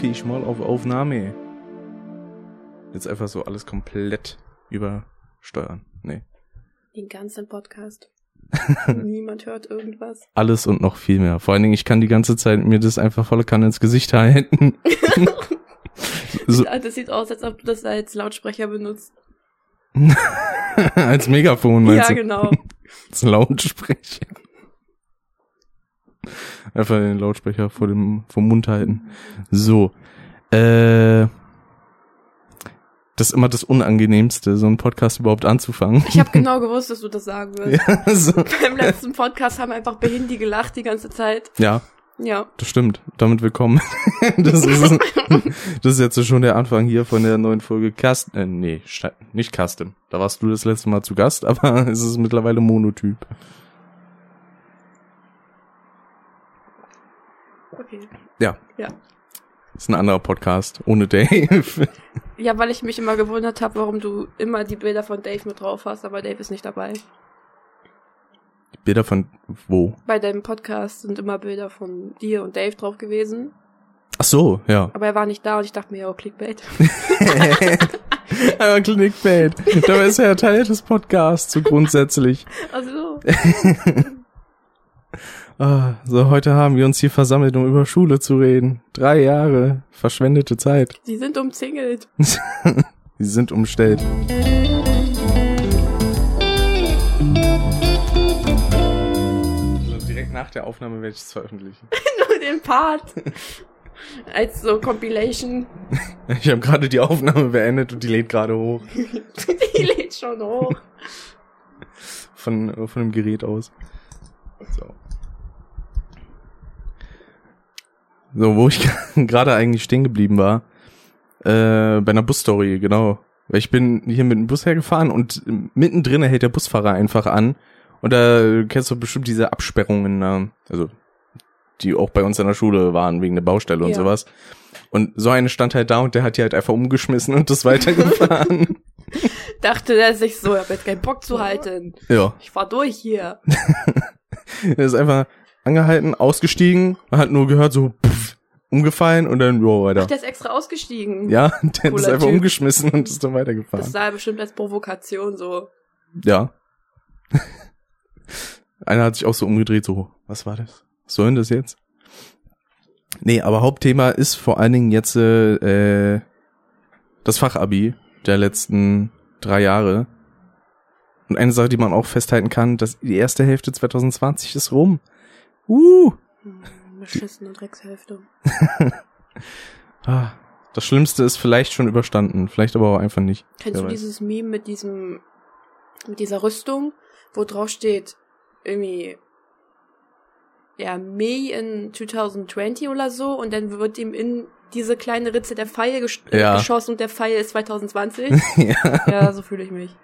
Dann drucke ich mal auf Aufnahme. Jetzt einfach so alles komplett übersteuern. Nee. Den ganzen Podcast. Niemand hört irgendwas. Alles und noch viel mehr. Vor allen Dingen, ich kann die ganze Zeit mir das einfach volle Kanne ins Gesicht halten. so, Das sieht aus, als ob du das als Lautsprecher benutzt. als Megafon Ja, meinst du? genau. Als Lautsprecher. Einfach den Lautsprecher vor dem, vom Mund halten. So. Äh, das ist immer das Unangenehmste, so einen Podcast überhaupt anzufangen. Ich habe genau gewusst, dass du das sagen wirst. ja, so. Beim letzten Podcast haben einfach Behindi gelacht die ganze Zeit. ja, Ja. das stimmt. Damit willkommen. das, ist, das ist jetzt schon der Anfang hier von der neuen Folge Custom. Äh, nee, nicht Custom. Da warst du das letzte Mal zu Gast, aber es ist mittlerweile Monotyp. Okay. Ja. Ja. Ist ein anderer Podcast ohne Dave. Ja, weil ich mich immer gewundert habe, warum du immer die Bilder von Dave mit drauf hast, aber Dave ist nicht dabei. Bilder von wo? Bei deinem Podcast sind immer Bilder von dir und Dave drauf gewesen, Ach so, ja. aber er war nicht da und ich dachte mir, oh, Clickbait. Aber Clickbait. Dabei ist er ja Teil des Podcasts, so grundsätzlich. Also, Ah, so, heute haben wir uns hier versammelt, um über Schule zu reden. Drei Jahre verschwendete Zeit. sie sind umzingelt. Sie sind umstellt. Also direkt nach der Aufnahme werde ich es veröffentlichen. Nur den Part. Als so Compilation. Ich habe gerade die Aufnahme beendet und die lädt gerade hoch. die lädt schon hoch. Von, von dem Gerät aus. So. So, wo ich gerade eigentlich stehen geblieben war. Äh, bei einer Busstory, genau. Weil ich bin hier mit dem Bus hergefahren und mittendrin hält der Busfahrer einfach an. Und da kennst du bestimmt diese Absperrungen, äh, also die auch bei uns in der Schule waren wegen der Baustelle und Ja. sowas. Und so eine stand halt da und der hat die halt einfach umgeschmissen und ist weitergefahren. Dachte er sich so, ich hab jetzt keinen Bock zu halten. ja. Ich fahr durch hier. Er ist einfach angehalten, ausgestiegen, man hat nur gehört so pff, umgefallen und dann jo weiter. Der ist extra ausgestiegen. Ja, der Cooler einfach Typ. umgeschmissen und ist dann Das weitergefahren. sah er bestimmt als Provokation so. Ja. Einer hat sich auch so umgedreht, so, was war das? Was soll denn das jetzt? Nee, aber Hauptthema ist vor allen Dingen jetzt äh, äh, das Fachabi der letzten drei Jahre. Und eine Sache, die man auch festhalten kann, dass die erste Hälfte 2020 ist rum. Uh! Hm, Beschissene Dreckshälfte. Ah, das Schlimmste ist vielleicht schon überstanden, vielleicht aber auch einfach nicht. Kennst du dieses Meme mit diesem, mit dieser Rüstung, wo drauf steht, irgendwie, ja, May in 2020 oder so, und dann wird ihm in diese kleine Ritze der Pfeil ges Ja. geschossen und der Pfeil ist 2020? ja, ja, so fühle ich mich.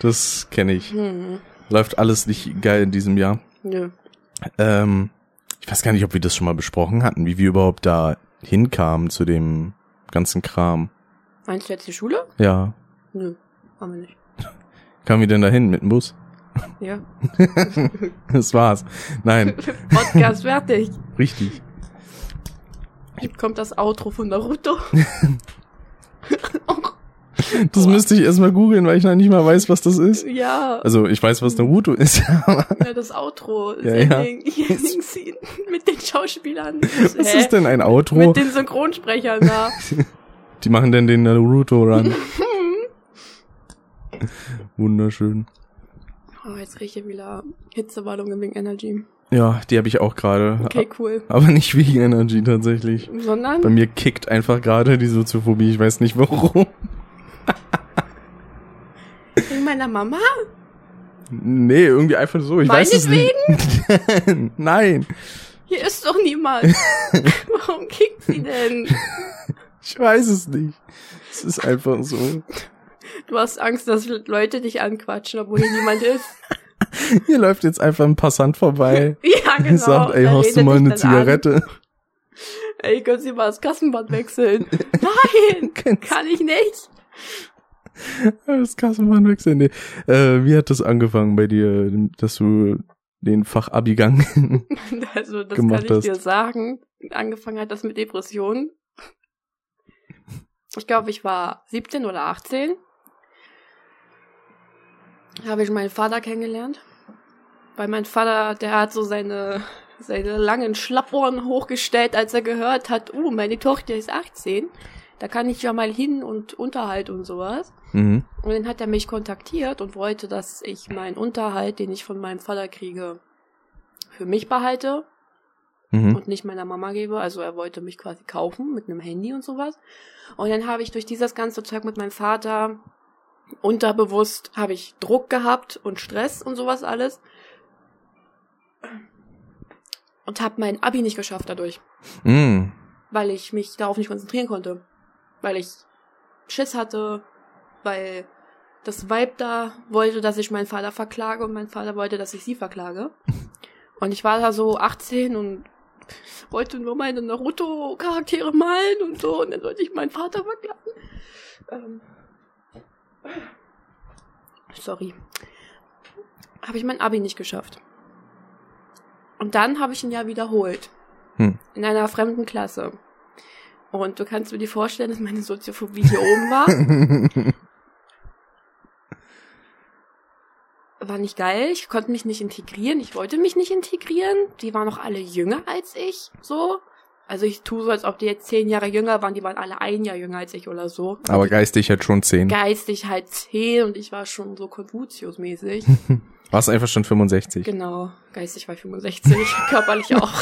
das kenne ich. Hm. Läuft alles nicht geil in diesem Jahr. Nö. Ähm, ich weiß gar nicht, ob wir das schon mal besprochen hatten, wie wir überhaupt da hinkamen zu dem ganzen Kram. Meinst du jetzt die Schule? Ja. Nö, haben wir nicht. Kamen wir denn dahin mit dem Bus? Ja. Das war's. Nein, Podcast fertig. richtig. Jetzt kommt das Outro von Naruto. Das müsste ich erstmal googeln, weil ich noch nicht mal weiß, was das ist. ja. Also, ich weiß, was Naruto ist, Ja, das Outro, das Ja, ja. Ending, Ending Scene mit den Schauspielern. was Hä? ist denn ein Outro? Mit den Synchronsprechern da. Die machen denn den Naruto-Run. Wunderschön. Oh, jetzt rieche ich wieder Hitzewallung wegen Energy. Ja, die habe ich auch gerade. Okay, cool. Aber nicht wegen Energy tatsächlich. Bei Sondern mir kickt einfach gerade die Soziophobie, ich weiß nicht warum. Wegen meiner Mama? Nee, irgendwie einfach so, ich weiß es nicht. Nein, Hier ist doch niemand. Warum kickt sie denn? ich weiß es nicht. Es ist einfach so. Du hast Angst, dass Leute dich anquatschen, obwohl hier niemand ist. Hier läuft jetzt einfach ein Passant vorbei. Ja, genau. Sagt, ey, hast du mal eine Zigarette? An. Ey, können Sie mal das Kassenband wechseln? Nein, kann ich nicht. Das Kassenband wechseln. Nee. Äh, wie hat das angefangen bei dir, dass du den Fachabigang? Also, das Gemacht kann ich hast. dir sagen. Angefangen hat das mit Depressionen. Ich glaube, ich war 17 oder 18. Habe ich meinen Vater kennengelernt. Weil mein Vater, der hat so seine, seine langen Schlappohren hochgestellt, als er gehört hat, uh, meine Tochter ist 18. Da kann ich ja mal hin und Unterhalt und sowas. Mhm. Und dann hat er mich kontaktiert und wollte, dass ich meinen Unterhalt, den ich von meinem Vater kriege, für mich behalte Mhm. und nicht meiner Mama gebe. Also er wollte mich quasi kaufen mit einem Handy und sowas. Und dann habe ich durch dieses ganze Zeug mit meinem Vater unterbewusst habe ich Druck gehabt und Stress und sowas alles. Und habe mein Abi nicht geschafft dadurch, Mhm. weil ich mich darauf nicht konzentrieren konnte. Weil ich Schiss hatte, weil das Weib da wollte, dass ich meinen Vater verklage und mein Vater wollte, dass ich sie verklage. Und ich war da so 18 und wollte nur meine Naruto-Charaktere malen und so. Und dann sollte ich meinen Vater verklagen. Ähm. Sorry. Habe ich mein Abi nicht geschafft. Und dann habe ich ein Jahr wiederholt. Hm. In einer fremden Klasse. Und du kannst dir dir vorstellen, dass meine Soziophobie hier oben war. War nicht geil. Ich konnte mich nicht integrieren. Ich wollte mich nicht integrieren. Die waren noch alle jünger als ich. So. Also ich tue so, als ob die jetzt zehn Jahre jünger waren. Die waren alle ein Jahr jünger als ich oder so. Aber geistig halt schon zehn. Geistig halt zehn und ich war schon so Konfuzius-mäßig. Warst einfach schon 65. genau. Geistig war ich 65. körperlich auch.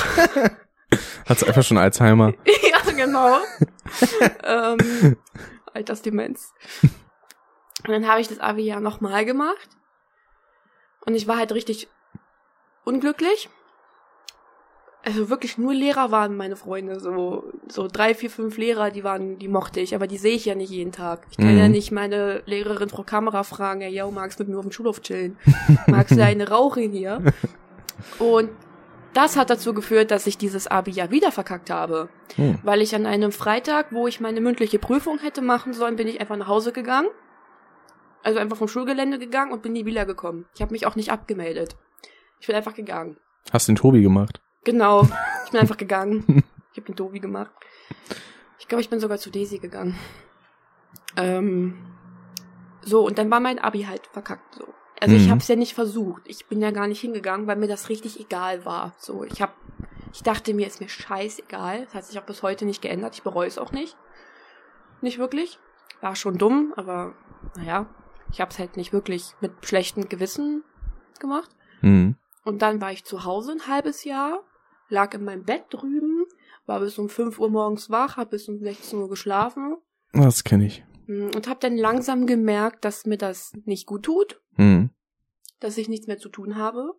Hat's einfach schon Alzheimer. ja, genau. ähm, Altersdemenz. Und dann habe ich das Abi ja nochmal gemacht. Und ich war halt richtig unglücklich. Also wirklich nur Lehrer waren meine Freunde. So, so drei, vier, fünf Lehrer, die waren, die mochte ich, aber die sehe ich ja nicht jeden Tag. Ich kann Mhm. ja nicht meine Lehrerin Frau Kamera fragen, ja, yo, magst du mit mir auf dem Schulhof chillen? Magst du eine rauchen hier? Und das hat dazu geführt, dass ich dieses Abi ja wieder verkackt habe. Hm. Weil ich an einem Freitag, wo ich meine mündliche Prüfung hätte machen sollen, bin ich einfach nach Hause gegangen. Also einfach vom Schulgelände gegangen und bin nie wiedergekommen. Ich habe mich auch nicht abgemeldet. Ich bin einfach gegangen. Hast den Tobi gemacht. Genau. Ich bin einfach gegangen. Ich habe den Tobi gemacht. Ich glaube, ich bin sogar zu Daisy gegangen. Ähm, so, und dann war mein Abi halt verkackt so. Also ich Mhm. habe es ja nicht versucht. Ich bin ja gar nicht hingegangen, weil mir das richtig egal war. So, ich habe, ich dachte mir, ist mir scheißegal. Das hat sich auch bis heute nicht geändert. Ich bereue es auch nicht. Nicht wirklich. War schon dumm, aber naja, ich habe es halt nicht wirklich mit schlechtem Gewissen gemacht. Mhm. Und dann war ich zu Hause ein halbes Jahr, lag in meinem Bett drüben, war bis um 5 Uhr morgens wach, hab bis um 16 Uhr geschlafen Das kenne ich. Mm, und hab dann langsam gemerkt, dass mir das nicht gut tut, Mhm. dass ich nichts mehr zu tun habe.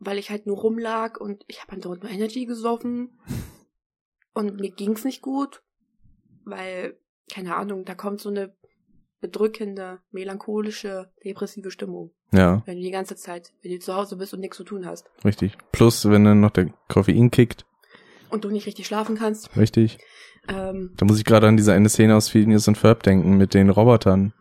Weil ich halt nur rumlag und ich habe andauernd nur Energy gesoffen. Und mir ging's nicht gut, weil, keine Ahnung, da kommt so eine bedrückende, melancholische, depressive Stimmung. Ja, Wenn du die ganze Zeit, wenn du zu Hause bist und nichts zu tun hast. richtig. Plus, wenn dann noch der Koffein kickt. Und du nicht richtig schlafen kannst. Richtig. Ähm, Da muss ich gerade an diese eine Szene aus Phineas und Ferb denken mit den Robotern,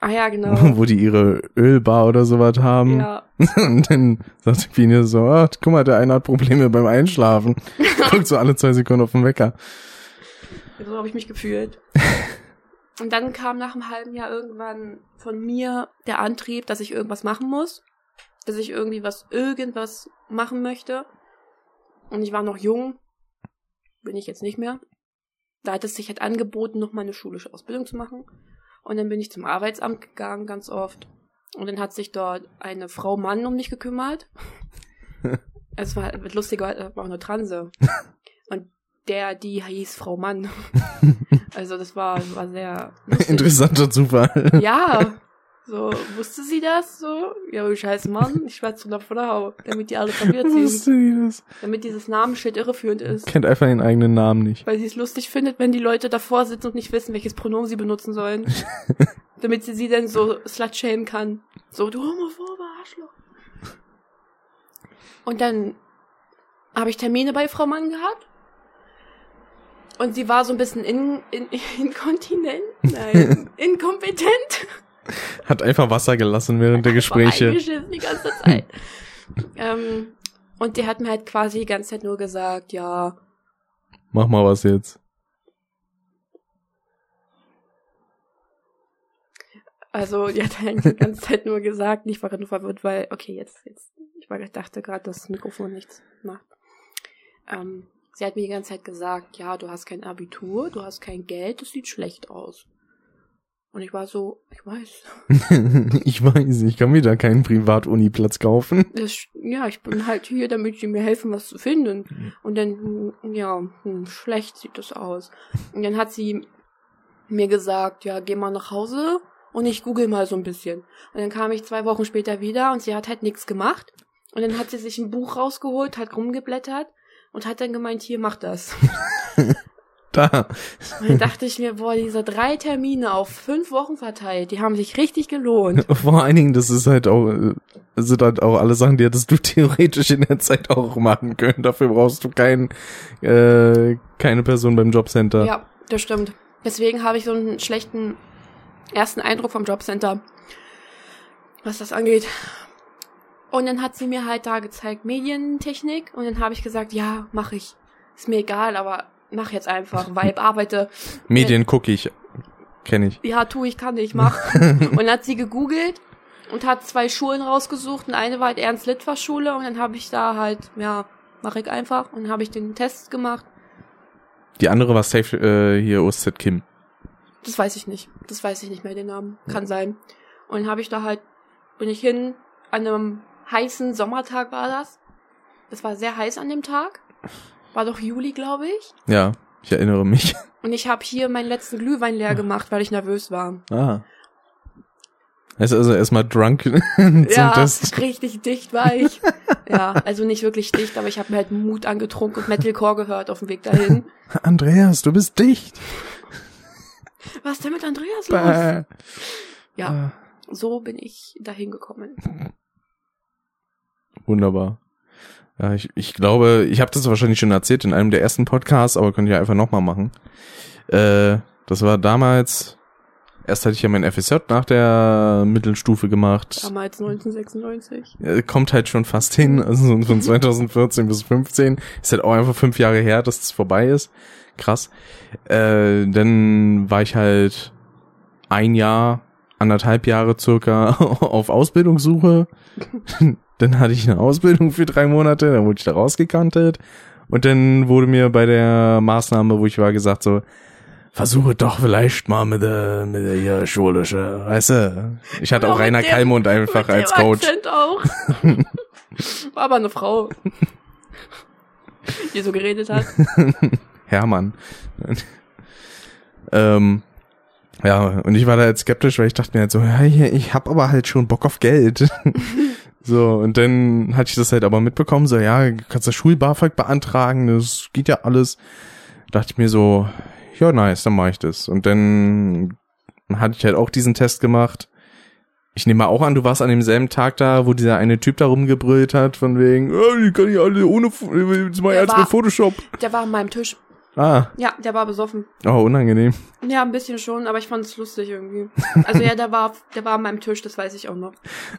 ah ja, genau. wo die ihre Ölbar oder sowas haben. ja. Und dann sagt Phineas so, ah, guck mal, der eine hat Probleme beim Einschlafen. Guckt so alle zwei Sekunden auf den Wecker. So habe ich mich gefühlt. Und dann kam nach einem halben Jahr irgendwann von mir der Antrieb, dass ich irgendwas machen muss. Dass ich irgendwie was, irgendwas machen möchte. Und ich war noch jung. Bin ich jetzt nicht mehr. Da hat es sich halt angeboten, noch mal eine schulische Ausbildung zu machen. Und dann bin ich zum Arbeitsamt gegangen, ganz oft. Und dann hat sich dort eine Frau Mann um mich gekümmert. es war lustiger, war auch eine Transe. Und der, die hieß Frau Mann. Also das war, war sehr lustig. Interessanter Zufall. Ja, so, wusste sie das so? Ja, ich heiße Mann, ich war zu einer Frau, damit die alle verwirrt sind. Wusste die das? Damit dieses Namensschild irreführend ist. Kennt einfach den eigenen Namen nicht. Weil sie es lustig findet, wenn die Leute davor sitzen und nicht wissen, welches Pronomen sie benutzen sollen. damit sie sie dann so slut-shamen kann. So, du homophobe Arschloch. Und dann habe ich Termine bei Frau Mann gehabt. Und sie war so ein bisschen in, in, inkontinent, nein, inkompetent. Hat einfach Wasser gelassen während der Gespräche. Die ganze Zeit. ähm, und die hat mir halt quasi die ganze Zeit nur gesagt, ja, Mach mal was jetzt. Also, die hat eigentlich die ganze Zeit nur gesagt, ich war nur verwirrt, weil, okay, jetzt, jetzt, ich war, dachte gerade, dass das Mikrofon nichts macht. Ähm, sie hat mir die ganze Zeit gesagt, ja, du hast kein Abitur, du hast kein Geld, das sieht schlecht aus. Und ich war so, ich weiß. ich weiß, ich kann mir da keinen Privat-Uni-Platz kaufen. Das, ja, ich bin halt hier, damit die mir helfen, was zu finden. Und dann, ja, hm, schlecht sieht das aus. Und dann hat sie mir gesagt, ja, geh mal nach Hause und ich google mal so ein bisschen. Und dann kam ich zwei Wochen später wieder und sie hat halt nichts gemacht. Und dann hat sie sich ein Buch rausgeholt, hat rumgeblättert und hat dann gemeint, hier, mach das. Da. Dann dachte ich mir, boah, diese drei Termine auf fünf Wochen verteilt, die haben sich richtig gelohnt. Vor allen Dingen, das ist halt auch, äh, sind halt auch alle Sachen, die hättest du theoretisch in der Zeit auch machen können. Dafür brauchst du kein, äh, keine Person beim Jobcenter. Ja, das stimmt. Deswegen habe ich so einen schlechten ersten Eindruck vom Jobcenter, was das angeht. Und dann hat sie mir halt da gezeigt Medientechnik und dann habe ich gesagt, ja, mache ich. Ist mir egal, aber mach jetzt einfach, Vibe, arbeite. Medien gucke ich, kenne ich. Ja, tu ich, kann ich, mach. und dann hat sie gegoogelt und hat zwei Schulen rausgesucht und eine war halt Ernst Litfaß Schule und dann habe ich da halt, ja, mach ich einfach und habe ich den Test gemacht. Die andere war safe äh, hier OZ Kim. Das weiß ich nicht. Das weiß ich nicht mehr den Namen. Kann sein. Und dann habe ich da halt, bin ich hin, an einem heißen Sommertag war das. Das war sehr heiß an dem Tag. War doch Juli, glaube ich. Ja, ich erinnere mich. Und ich habe hier meinen letzten Glühwein leer gemacht, weil ich nervös war. Ah. Heißt also erstmal drunk zum ja, Test. richtig dicht war ich. ja, also nicht wirklich dicht, aber ich habe mir halt Mut angetrunken und Metalcore gehört auf dem Weg dahin. Andreas, du bist dicht. Was ist denn mit Andreas los? Ja, so bin ich dahin gekommen. Wunderbar. Ja, ich, ich glaube, ich habe das wahrscheinlich schon erzählt in einem der ersten Podcasts, aber könnt ihr einfach nochmal machen. Äh, das war damals, erst hatte ich ja mein FSJ nach der Mittelstufe gemacht. Damals 1996. Äh, Kommt halt schon fast hin, also so von 2014 bis 15. Ist halt auch einfach fünf Jahre her, dass es vorbei ist. Krass. Äh, dann war ich halt ein Jahr, anderthalb Jahre circa auf Ausbildungssuche. dann hatte ich eine Ausbildung für drei Monate, dann wurde ich da rausgekantet. Und dann wurde mir bei der Maßnahme, wo ich war, gesagt so, versuche doch vielleicht mal mit der, mit der hier schulische, weißt du? Ich hatte auch Rainer dem- Kallmund einfach als Coach. Auch. War aber eine Frau. Die so geredet hat. Hermann. ähm, ja, und ich war da jetzt skeptisch, weil ich dachte mir halt so, ja, ich hab aber halt schon Bock auf Geld. So, und dann hatte ich das halt aber mitbekommen, so, ja, kannst du Schul-BAföG beantragen, das geht ja alles. Dachte ich mir so, ja, nice, dann mach ich das. Und dann hatte ich halt auch diesen Test gemacht. Ich nehme mal auch an, du warst an demselben Tag da, wo dieser eine Typ da rumgebrüllt hat, von wegen, oh, die kann ich alle ohne, jetzt Der jetzt war- mit Photoshop. Der war an meinem Tisch. Ah, Ja, der war besoffen. oh, unangenehm. Ja, ein bisschen schon, aber ich fand es lustig irgendwie. Also ja, der war, der war an meinem Tisch, das weiß ich auch noch.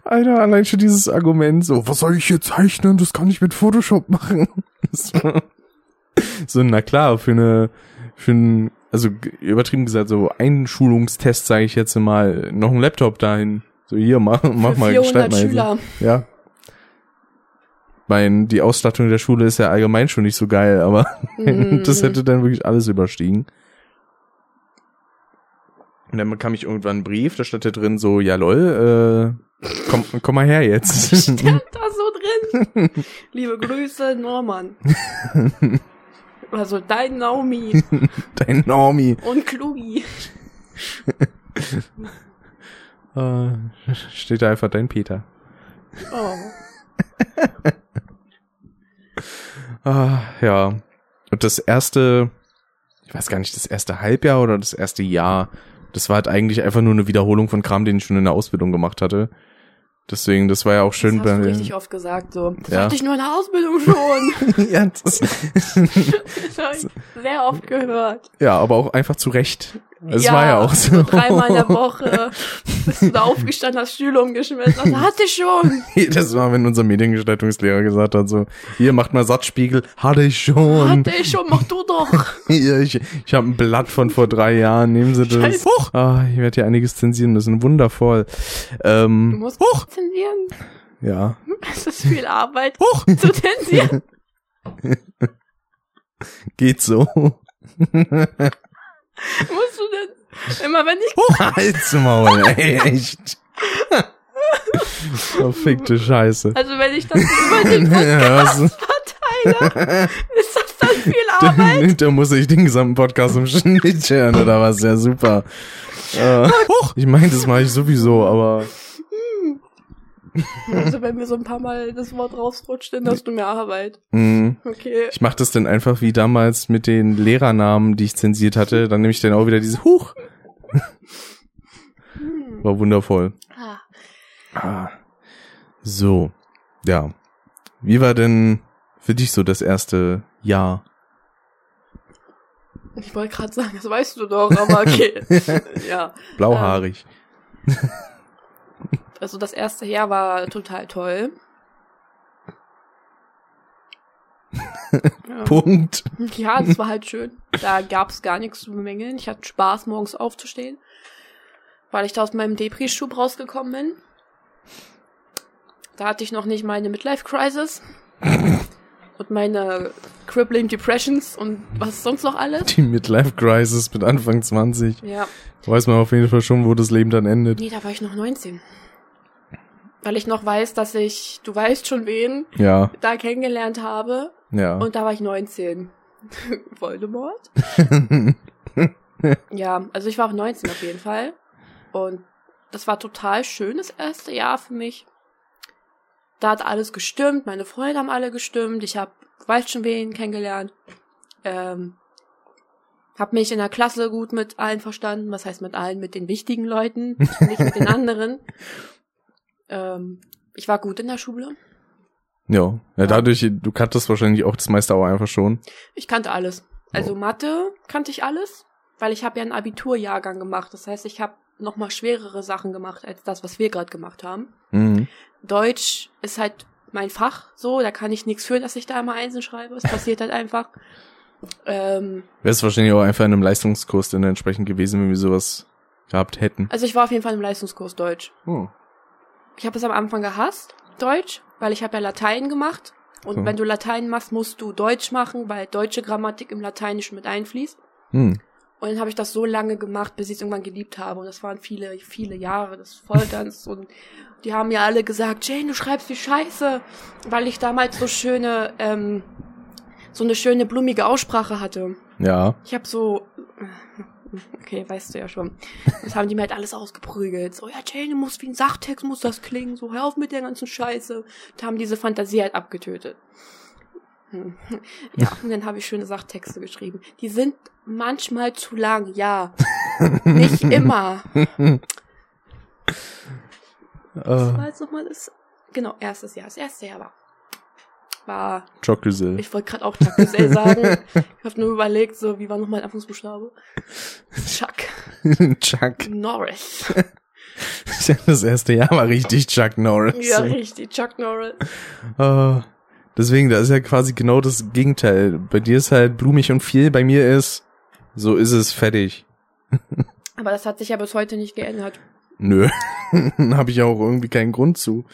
Alter, allein schon dieses Argument, so, was soll ich hier zeichnen? Das kann ich mit Photoshop machen. So, na klar, für eine, für ein, also übertrieben gesagt, so Einschulungstest, sage ich jetzt mal, noch ein Laptop dahin. So, hier, mach, mach Für mal, 400 gestalt mal. Schüler. Ja. Mein, die Ausstattung der Schule ist ja allgemein schon nicht so geil, aber Mhm. das hätte dann wirklich alles überstiegen. Und dann bekam ich irgendwann einen Brief, da stand da drin so, ja lol, äh, komm, komm mal her jetzt. Stand da so drin. Liebe Grüße, Norman. Also dein Naomi Dein Normie. und Klugi. Äh, steht da einfach dein Peter. Oh. Ah, ja. Und das erste, ich weiß gar nicht, das erste Halbjahr oder das erste Jahr, das war halt eigentlich einfach nur eine Wiederholung von Kram, den ich schon in der Ausbildung gemacht hatte. Deswegen, das war ja auch schön das hast du bei richtig oft gesagt, so. Das Ja. hatte ich nur in der Ausbildung schon. ja, das, Das habe ich sehr oft gehört. ja, aber auch einfach zu Recht. Das war ja auch so. Dreimal in der Woche bist du da aufgestanden, hast Stühle umgeschmissen. Also, hatte ich schon. Jedes Mal, wenn unser Mediengestaltungslehrer gesagt hat, so, hier, macht mal Satzspiegel, hatte ich schon. Hatte ich schon, mach du doch. Hier, ich ich habe ein Blatt von vor drei Jahren, nehmen Sie das. Scheiße. Huch. Ah, ich werde hier einiges zensieren müssen, wundervoll. Du Ähm, musst Huch. zensieren. ja. Es ist viel Arbeit Huch. zu zensieren. Geht so. Musst du denn immer wenn ich Halt's Maul, ey, echt. Verfickte Scheiße. also wenn ich das über den Ja, Podcast verteile, ist das dann viel Arbeit? da muss ich den gesamten Podcast im Schnitt hören, oder was? Ja, super. Äh, huch. ich meine, das mache ich sowieso, aber Also wenn mir so ein paar Mal das Wort rausrutscht, dann hast du mehr Arbeit. mh, Okay. ich mache das dann einfach wie damals mit den Lehrernamen, die ich zensiert hatte. Dann nehme ich dann auch wieder diese Huch. War wundervoll. Ah. Ah. So, ja. Wie war denn für dich so das erste Jahr? Ich wollte gerade sagen, das weißt du doch, aber okay. ja. Blauhaarig. Also das erste Jahr war total toll. ja. Punkt. ja, das war halt schön. Da gab's gar nichts zu bemängeln. Ich hatte Spaß, morgens aufzustehen, weil ich da aus meinem Depri-Schub rausgekommen bin. Da hatte ich noch nicht meine Midlife-Crisis und meine Crippling Depressions und was sonst noch alles. Die Midlife Crisis mit Anfang 20. Ja, Weiß man auf jeden Fall schon, wo das Leben dann endet. nee, da war ich noch 19. Weil ich noch weiß, dass ich, du weißt schon wen, Ja, da kennengelernt habe. ja. Und da war ich 19. Voldemort? ja, also ich war auch 19 auf jeden Fall. Und das war total schön, das erste Jahr für mich. Da hat alles gestimmt, meine Freunde haben alle gestimmt, ich habe, weiß schon wen kennengelernt. Ähm, hab mich in der Klasse gut mit allen verstanden, was heißt mit allen, mit den wichtigen Leuten, nicht mit den anderen. Ähm, ich war gut in der Schule. ja. ja, dadurch, du kanntest wahrscheinlich auch das meiste auch einfach schon. Ich kannte alles. Also Oh. Mathe kannte ich alles, weil ich habe ja einen Abiturjahrgang gemacht. Das heißt, ich habe noch mal schwerere Sachen gemacht als das, was wir gerade gemacht haben. Mhm. Deutsch ist halt mein Fach, so da kann ich nichts für, dass ich da immer Einsen schreibe. Es passiert halt einfach. Ähm, Wäre es wahrscheinlich auch einfach in einem Leistungskurs dann entsprechend gewesen, wenn wir sowas gehabt hätten. also ich war auf jeden Fall im Leistungskurs Deutsch. Oh. Ich habe es am Anfang gehasst, Deutsch, weil ich habe ja Latein gemacht. Und So. wenn du Latein machst, musst du Deutsch machen, weil deutsche Grammatik im Lateinischen mit einfließt. Hm. Und dann habe ich das so lange gemacht, bis ich es irgendwann geliebt habe. Und das waren viele, viele Jahre des Folterns. und die haben ja alle gesagt, Jane, du schreibst wie Scheiße, weil ich damals so schöne, ähm, so eine schöne blumige Aussprache hatte. Ja. Ich habe so, okay, weißt du ja schon. Das haben die mir halt alles ausgeprügelt. So, ja, Jane, du musst wie ein Sachtext, muss das klingen. So, hör auf mit der ganzen Scheiße. Und haben diese Fantasie halt abgetötet. Hm. Ja, und dann habe ich schöne Sachtexte geschrieben. Die sind manchmal zu lang, ja. Nicht immer. Was Äh, war jetzt nochmal das? Genau, erstes Jahr. Das erste Jahr war. War, Jockel. ich wollte gerade auch Chuck Güzel sagen. Ich habe nur überlegt, so, wie war nochmal der Anfangsbuchstabe? Chuck Chuck. Norris. Das erste Jahr war richtig Chuck Norris. Ja, richtig, Chuck Norris. Äh, deswegen, da ist ja quasi genau das Gegenteil. Bei dir ist halt blumig und viel, bei mir ist, so ist es fertig. Aber das hat sich ja bis heute nicht geändert. Nö. Habe ich auch irgendwie keinen Grund zu.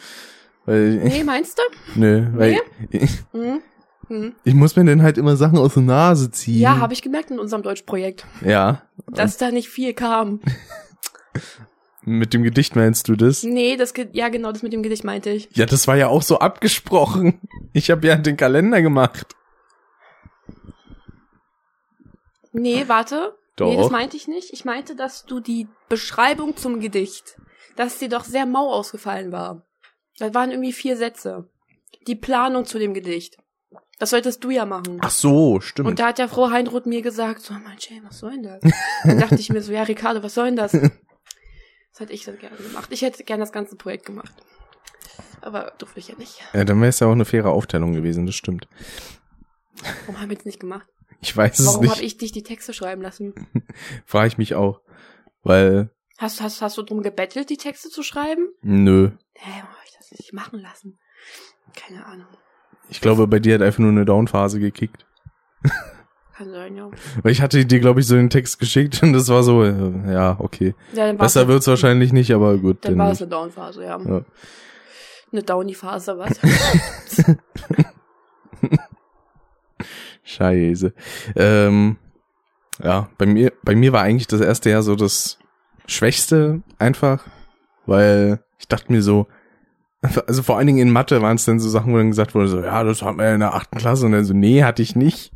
Weil, Nee, meinst du? nö, weil ich, Hm? Hm. ich muss mir dann halt immer Sachen aus der Nase ziehen. Ja, habe ich gemerkt in unserem Deutschprojekt, Ja. dass da nicht viel kam. Mit dem Gedicht meinst du das? Nee, das, ja genau, das mit dem Gedicht meinte ich. Ja, das war ja auch so abgesprochen. Ich habe ja den Kalender gemacht. Nee, warte. Doch. Nee, das meinte ich nicht. Ich meinte, dass du die Beschreibung zum Gedicht, dass dir doch sehr mau ausgefallen war. Da waren irgendwie vier Sätze. Die Planung zu dem Gedicht. Das solltest du ja machen. Ach so, stimmt. Und da hat ja Frau Heinroth mir gesagt, so, mein Jane, was soll denn das? Dann dachte ich mir so, ja, Ricardo, was soll denn das? Das hätte ich so gerne gemacht. Ich hätte gerne das ganze Projekt gemacht. Aber durfte ich ja nicht. ja, dann wäre es ja auch eine faire Aufteilung gewesen, das stimmt. Warum haben wir es nicht gemacht? Ich weiß es Warum nicht. habe ich dich die Texte schreiben lassen? Frage ich mich auch. Weil, Hast, hast, hast du drum gebettelt, die Texte zu schreiben? nö. Hä, warum das nicht machen lassen? Keine Ahnung. Ich glaube, bei dir hat einfach nur eine Downphase gekickt. Kann sein, ja. Weil ich hatte dir, glaube ich, so den Text geschickt und das war so, äh, ja, okay. ja Besser wird's wahrscheinlich nicht, aber gut. Dann dann war es eine Downphase, ja. Ja. Eine Downy-Phase, was? Scheiße. Ähm, ja, bei mir, bei mir war eigentlich das erste Jahr so das Schwächste einfach, weil ich dachte mir so, also vor allen Dingen in Mathe waren es dann so Sachen, wo dann gesagt wurde, so, ja, das haben wir in der achten Klasse und dann so, nee, hatte ich nicht.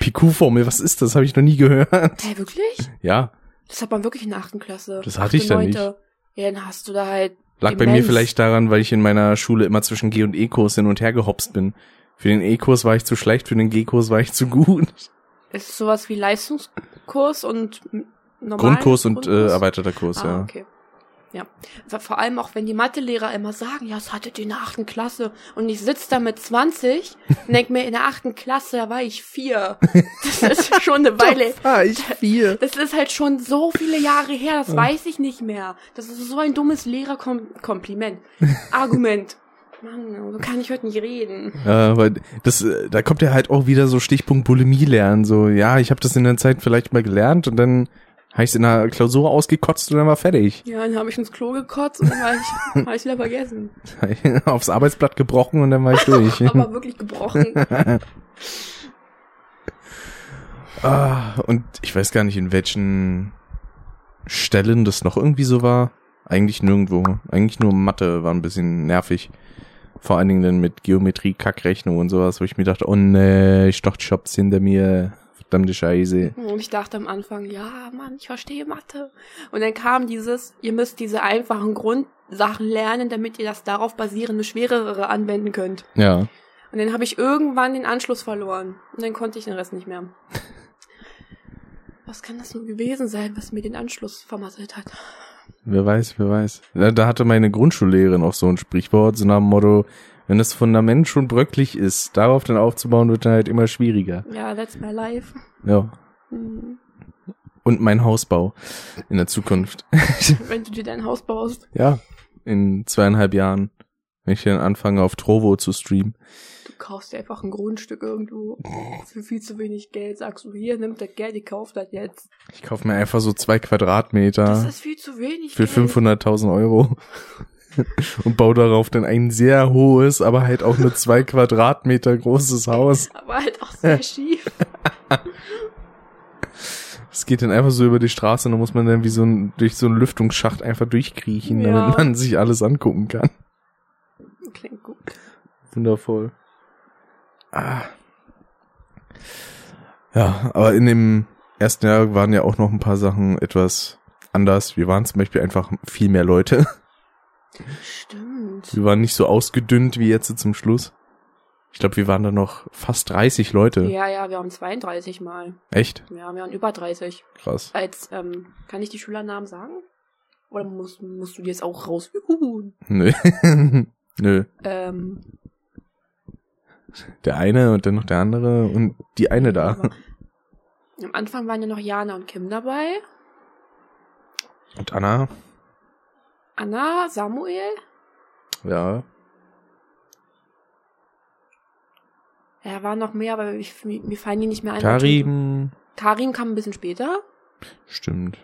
PQ-Formel, was ist das? Habe ich noch nie gehört. Hä, wirklich? Ja, Das hat man wirklich in der achten Klasse. Das hatte ich da nicht. Neunte. Ja, dann hast du da halt. lag bei Demenz. mir vielleicht daran, weil ich in meiner Schule immer zwischen G- und E-Kurs hin und her gehopst bin. Für den E-Kurs war ich zu schlecht, für den G-Kurs war ich zu gut. Ist es sowas wie Leistungskurs und normalen Grundkurs und äh, erweiterter Kurs, ah, ja. okay. Ja. Vor- allem auch, wenn die Mathelehrer immer sagen, ja, das hattet ihr in der achten Klasse. Und ich sitze da mit 20 und denk mir, in der achten Klasse, da war ich vier. Das ist schon eine Weile. Ah, ich vier. Das ist halt schon so viele Jahre her, das weiß ich nicht mehr. Das ist so ein dummes Lehrerkompliment. Argument. Mann, so kann ich heute nicht reden. Ja, weil das, äh, da kommt ja halt auch wieder so Stichpunkt Bulimie lernen. So, ja, ich habe das in der Zeit vielleicht mal gelernt und dann habe ich in der Klausur ausgekotzt und dann war fertig. Ja, dann habe ich ins Klo gekotzt und dann war ich, war ich wieder vergessen. Aufs Arbeitsblatt gebrochen und dann war ich durch. Aber wirklich gebrochen. ah, und ich weiß gar nicht, in welchen Stellen das noch irgendwie so war. Eigentlich nirgendwo. Eigentlich nur Mathe war ein bisschen nervig. Vor allen Dingen dann mit Geometrie, Kackrechnung und sowas, wo ich mir dachte, oh ne, ich dachte, ich hab's hinter mir. Verdammte Scheiße. Und ich dachte am Anfang, ja, Mann, ich verstehe Mathe. Und dann kam dieses, ihr müsst diese einfachen Grundsachen lernen, damit ihr das darauf basierende Schwerere anwenden könnt. Ja. Und dann habe ich irgendwann den Anschluss verloren. Und dann konnte ich den Rest nicht mehr. Was kann das nur gewesen sein, was mir den Anschluss vermasselt hat? Wer weiß, wer weiß. Da, da hatte meine Grundschullehrerin auch so ein Sprichwort, so nach dem Motto, wenn das Fundament schon bröcklig ist, darauf dann aufzubauen, wird dann halt immer schwieriger. Ja, that's my life. Ja. Hm. Und mein Hausbau in der Zukunft. Wenn du dir dein Haus baust, ja. In zweieinhalb Jahren, wenn ich dann anfange, auf Trovo zu streamen. du kaufst dir einfach ein Grundstück irgendwo für viel zu wenig Geld. Sagst du, hier, nimm das Geld, ich kauf das jetzt. Ich kaufe mir einfach so zwei Das Quadratmeter ist viel zu wenig für Geld. 500.000 Euro. Und baue darauf dann ein sehr hohes, aber halt auch nur zwei Quadratmeter großes Haus. Aber halt auch sehr schief. Es geht dann einfach so über die Straße und da muss man dann wie so ein, durch so einen Lüftungsschacht einfach durchkriechen, Ja. damit man sich alles angucken kann. Klingt gut. Wundervoll. Ah. Ja, aber in dem ersten Jahr waren ja auch noch ein paar Sachen etwas anders. Wir waren zum Beispiel einfach viel mehr Leute. Stimmt. Wir waren nicht so ausgedünnt wie jetzt zum Schluss. Ich glaube, wir waren da noch fast 30 Leute. Ja, ja, wir haben 32 Mal. Echt? Ja, wir haben über 30. Krass. Als, ähm, kann ich die Schülernamen sagen? Oder musst, musst du die jetzt auch raus? Nö. Nö. Ähm, Der eine und dann noch der andere und die eine da. Am Anfang waren ja noch Jana und Kim dabei. Und Anna. Anna, Samuel. Ja. Ja, waren noch mehr, aber ich, mir fallen die nicht mehr ein. Karim. Karim kam ein bisschen später. Stimmt.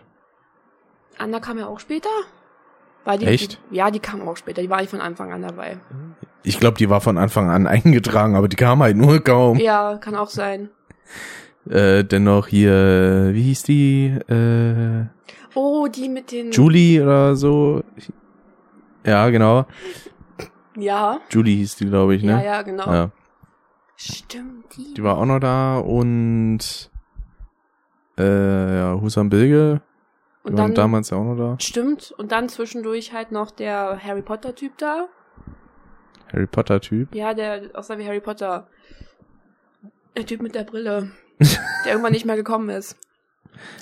Anna kam ja auch später. War die, Echt? Die, ja, die kam auch später. Die war nicht von Anfang an dabei. Ich glaube, die war von Anfang an eingetragen, aber die kam halt nur kaum. Ja, kann auch sein. Äh, dennoch hier, wie hieß die? Äh, Oh, die mit den. Julie oder so. Ja, genau. Ja. Julie hieß die, glaube ich, ne? Ja, ja, genau. Ja. Stimmt, die. Die war auch noch da und äh, ja, Husam Bilge. Die Und dann, damals ja auch noch da. stimmt. Und dann zwischendurch halt noch der Harry Potter Typ da. Harry Potter Typ. Ja, der aussah wie Harry Potter. Der Typ mit der Brille. der irgendwann nicht mehr gekommen ist.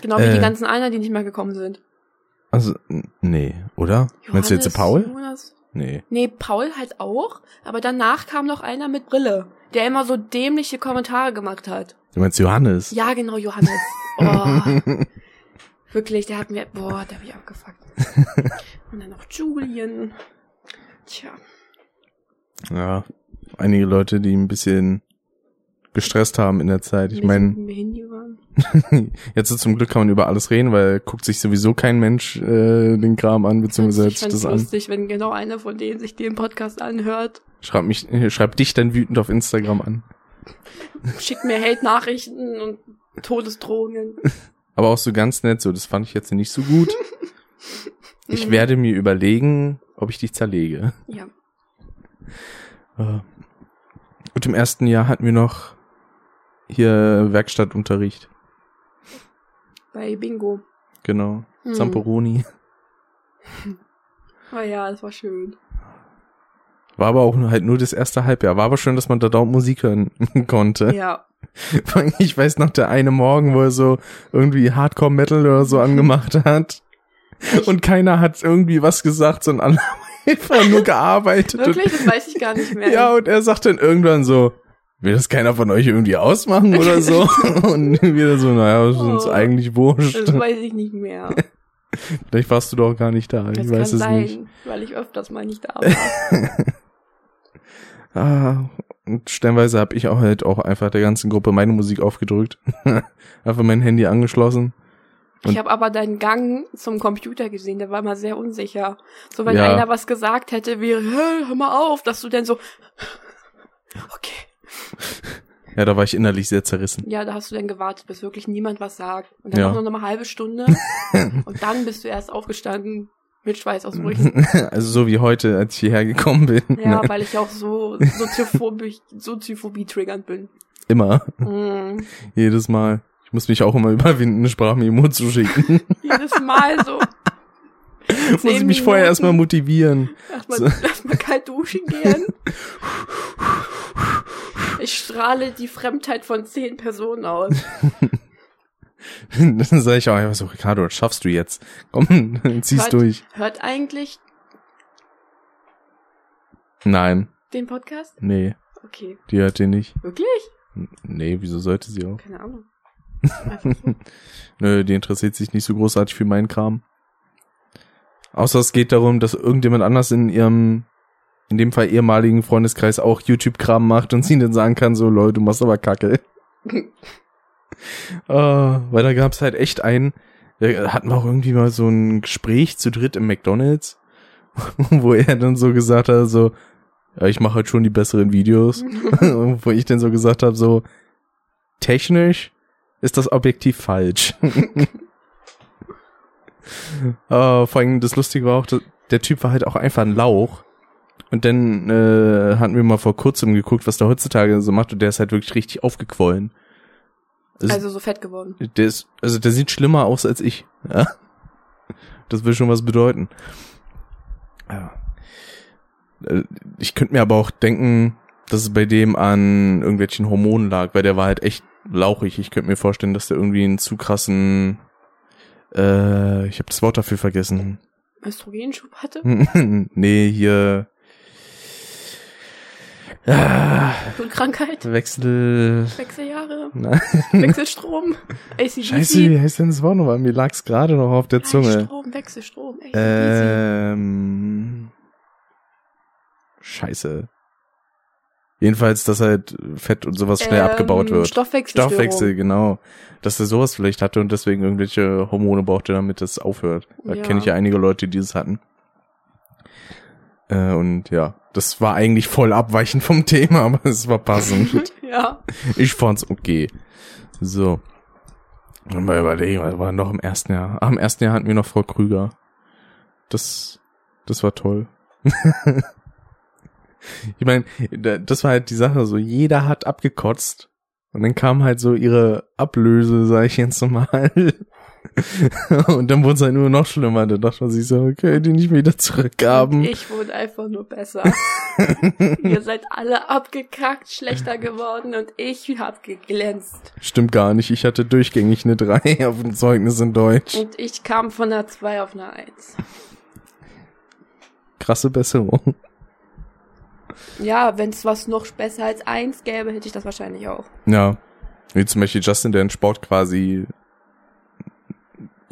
Genau wie Äh. die ganzen anderen, die nicht mehr gekommen sind. Also, nee, oder? Meinst du jetzt Johannes, Paul? Jonas? Nee. Nee, Paul halt auch, aber danach kam noch einer mit Brille, der immer so dämliche Kommentare gemacht hat. Du meinst Johannes? Ja, genau, Johannes. Oh, wirklich, der hat mir, boah, der hab ich abgefuckt. Und dann noch Julian. Tja. Ja, einige Leute, die ein bisschen gestresst haben in der Zeit. Ich meine, Jetzt zum Glück kann man über alles reden, weil guckt sich sowieso kein Mensch äh, den Kram an, beziehungsweise ich das an. lustig, wenn genau einer von denen sich den Podcast anhört. Schreib mich, äh, schreib dich dann wütend auf Instagram an. Schickt mir Hate-Nachrichten und Todesdrohungen. Aber auch so ganz nett, so, das fand ich jetzt nicht so gut. Ich werde mir überlegen, ob ich dich zerlege. Ja. Äh, Und im ersten Jahr hatten wir noch hier Werkstattunterricht. Bei Bingo. Genau. Hm. Zamperoni. Oh ja, das war schön. War aber auch halt nur das erste Halbjahr. War aber schön, dass man da dauernd Musik hören konnte. Ja. Ich weiß noch, der eine Morgen, wo er so irgendwie Hardcore-Metal oder so angemacht hat. Und keiner hat irgendwie was gesagt, sondern alle haben einfach nur gearbeitet. Wirklich? Das weiß ich gar nicht mehr. Ja, und er sagt dann irgendwann so, will das keiner von euch irgendwie ausmachen oder so? und wieder so, naja, das ist uns Oh. eigentlich wurscht. Das weiß ich nicht mehr. Vielleicht warst du doch gar nicht da. Das ich kann weiß es sein, nicht. weil ich öfters mal nicht da war. Ah, und stellenweise habe ich auch halt auch einfach der ganzen Gruppe meine Musik aufgedrückt. einfach mein Handy angeschlossen. Und- Ich habe aber deinen Gang zum Computer gesehen, der war immer sehr unsicher. So, wenn Ja. einer was gesagt hätte, wie, "Hey, hör mal auf, dass du denn so, okay. Ja, da war ich innerlich sehr zerrissen. Ja, da hast du dann gewartet, bis wirklich niemand was sagt. Und dann Ja. auch noch eine halbe Stunde. und dann bist du erst aufgestanden mit Schweißausbrüchen. also so wie heute, als ich hierher gekommen bin. ja, Ne? weil ich auch so soziophobisch, Soziophobie triggernd bin. Immer. Mm. Jedes Mal. Ich muss mich auch immer überwinden, eine Sprachmemo zu schicken. Jedes Mal so. muss ich mich vorher erstmal motivieren. Erstmal So. erst kalt duschen gehen. Ich strahle die Fremdheit von zehn Personen aus. Dann sage ich auch einfach so, Ricardo, das schaffst du jetzt. Komm, zieh's Hört- durch. Hört eigentlich Nein, den Podcast? nee, Okay. die hört den nicht. Wirklich? Nee, wieso sollte sie auch? Keine Ahnung. Nö, die interessiert sich nicht so großartig für meinen Kram. Außer es geht darum, dass irgendjemand anders in ihrem, in dem Fall ehemaligen Freundeskreis auch YouTube-Kram macht und sie dann sagen kann, so, Leute, du machst aber Kacke. äh, weil da gab's halt echt einen, da hatten wir auch irgendwie mal so ein Gespräch zu dritt im McDonalds, wo er dann so gesagt hat, so, ja, ich mache halt schon die besseren Videos. wo ich dann so gesagt habe, so, technisch ist das objektiv falsch. äh, vor allem das Lustige war auch, dass der Typ war halt auch einfach ein Lauch. Und dann äh, hatten wir mal vor kurzem geguckt, was der heutzutage so macht und der ist halt wirklich richtig aufgequollen. Also, Also so fett geworden. der ist, also der sieht schlimmer aus als ich. Ja? Das will schon was bedeuten. Ja. Äh, Ich könnte mir aber auch denken, dass es bei dem an irgendwelchen Hormonen lag, weil der war halt echt lauchig. Ich könnte mir vorstellen, dass der irgendwie einen zu krassen, äh, ich habe das Wort dafür vergessen. Östrogenschub hatte? nee, hier ah, Blutkrankheit? Wechsel. Wechseljahre? Na, Wechselstrom? ACDC? Scheiße, wie heißt denn das Wort nochmal? Mir lag's gerade noch auf der Zunge. Strom, Wechselstrom. ACDC. Ähm, scheiße. Jedenfalls, dass halt Fett und sowas schnell Ähm, abgebaut wird. Stoffwechselstörung. Stoffwechsel, genau. Dass er sowas vielleicht hatte und deswegen irgendwelche Hormone brauchte, damit das aufhört. Da Ja. kenne ich ja einige Leute, die das hatten. Äh, und ja, das war eigentlich voll abweichend vom Thema, aber es war passend. ja. ich fand's okay. So. Mal überlegen, was war noch im ersten Jahr? Ach, im ersten Jahr hatten wir noch Frau Krüger. Das, das war toll. ich meine, das war halt die Sache, so jeder hat abgekotzt. Und dann kam halt so ihre Ablöse, sag ich jetzt mal. Und dann wurde es halt nur noch schlimmer. Da dachte man sich so, okay, die nicht wieder zurückgaben. Ich wurde einfach nur besser. Ihr seid alle abgekackt, schlechter geworden und ich hab geglänzt. Stimmt gar nicht. Ich hatte durchgängig eine 3 auf dem Zeugnis in Deutsch. Und ich kam von einer 2 auf eine 1. krasse Besserung. Ja, wenn es was noch besser als eins gäbe, hätte ich das wahrscheinlich auch. Ja. Wie zum Beispiel Justin, der in Sport quasi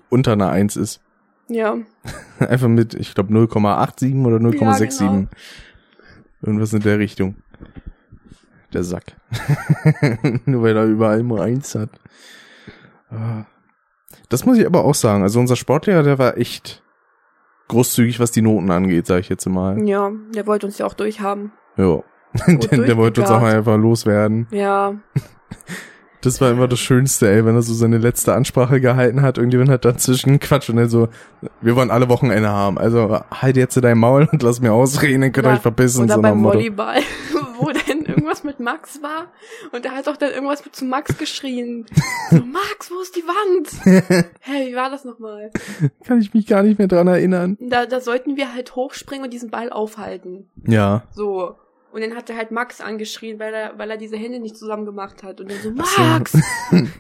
unter einer Eins ist. Ja. Einfach mit, ich glaube, 0,87 oder 0,67. genau. Irgendwas in der Richtung. Der Sack. Nur weil er überall nur eins hat. Ah. Das muss ich aber auch sagen. Also unser Sportlehrer, der war echt großzügig, was die Noten angeht, sage ich jetzt mal. Ja, der wollte uns ja auch durchhaben. Ja. der, der wollte uns auch einfach loswerden. Ja. Das war immer das Schönste, ey, wenn er so seine letzte Ansprache gehalten hat. Irgendjemand hat dazwischen Quatsch und er so, wir wollen alle Wochenende haben. Also halt jetzt dein Maul und lass mir ausreden, dann könnt ihr Ja, euch verbissen. Oder so beim. Volleyball, wo dann irgendwas mit Max war. Und da hat auch dann irgendwas zu Max geschrien. So, Max, wo ist die Wand? Hey, wie war das nochmal? Kann ich mich gar nicht mehr dran erinnern. Da, da sollten wir halt hochspringen und diesen Ball aufhalten. Ja. So. Und dann hat er halt Max angeschrien, weil er, weil er diese Hände nicht zusammen gemacht hat. Und dann so. Max!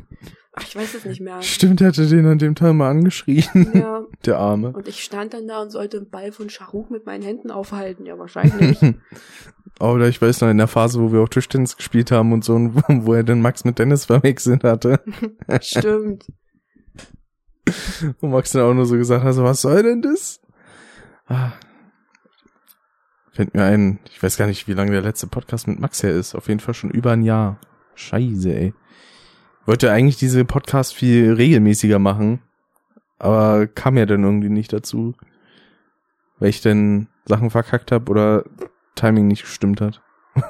Ach, ich weiß es nicht mehr. Stimmt, er hatte den an dem Tag mal angeschrien. Ja. Der Arme. Und ich stand dann da und sollte den Ball von Shahrukh mit meinen Händen aufhalten. Ja, wahrscheinlich. Oder ich weiß noch, in der Phase, wo wir auch Tischtennis gespielt haben und so, und wo- er den Max mit Dennis verwechselt hatte. Stimmt. Wo Max dann auch nur so gesagt hat, so, was soll denn das? Ah. Fällt mir ein, ich weiß gar nicht, wie lange der letzte Podcast mit Max her ist. Auf jeden Fall schon über ein Jahr. Scheiße, ey. Wollte eigentlich diese Podcast viel regelmäßiger machen, aber kam ja dann irgendwie nicht dazu. Weil ich dann Sachen verkackt habe oder Timing nicht gestimmt hat. Wo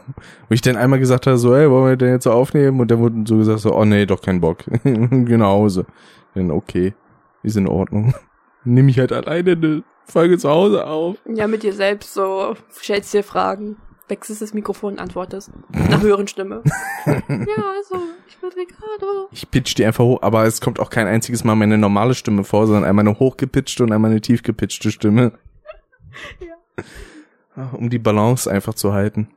ich dann einmal gesagt habe, so, ey, wollen wir den jetzt so aufnehmen? Und dann wurde so gesagt, so, oh nee, doch kein Bock. Geh nach Hause. Dann okay, ist in Ordnung. Nehme ich halt alleine eine Folge zu Hause auf. Ja, mit dir selbst so, stellst dir Fragen, wechselst das Mikrofon und antwortest. Mit einer höheren Stimme. ja, also, ich bin Ricardo. Ich pitch die einfach hoch, aber es kommt auch kein einziges Mal meine normale Stimme vor, sondern einmal eine hochgepitchte und einmal eine tiefgepitchte Stimme. Ja. Ah, Um die Balance einfach zu halten.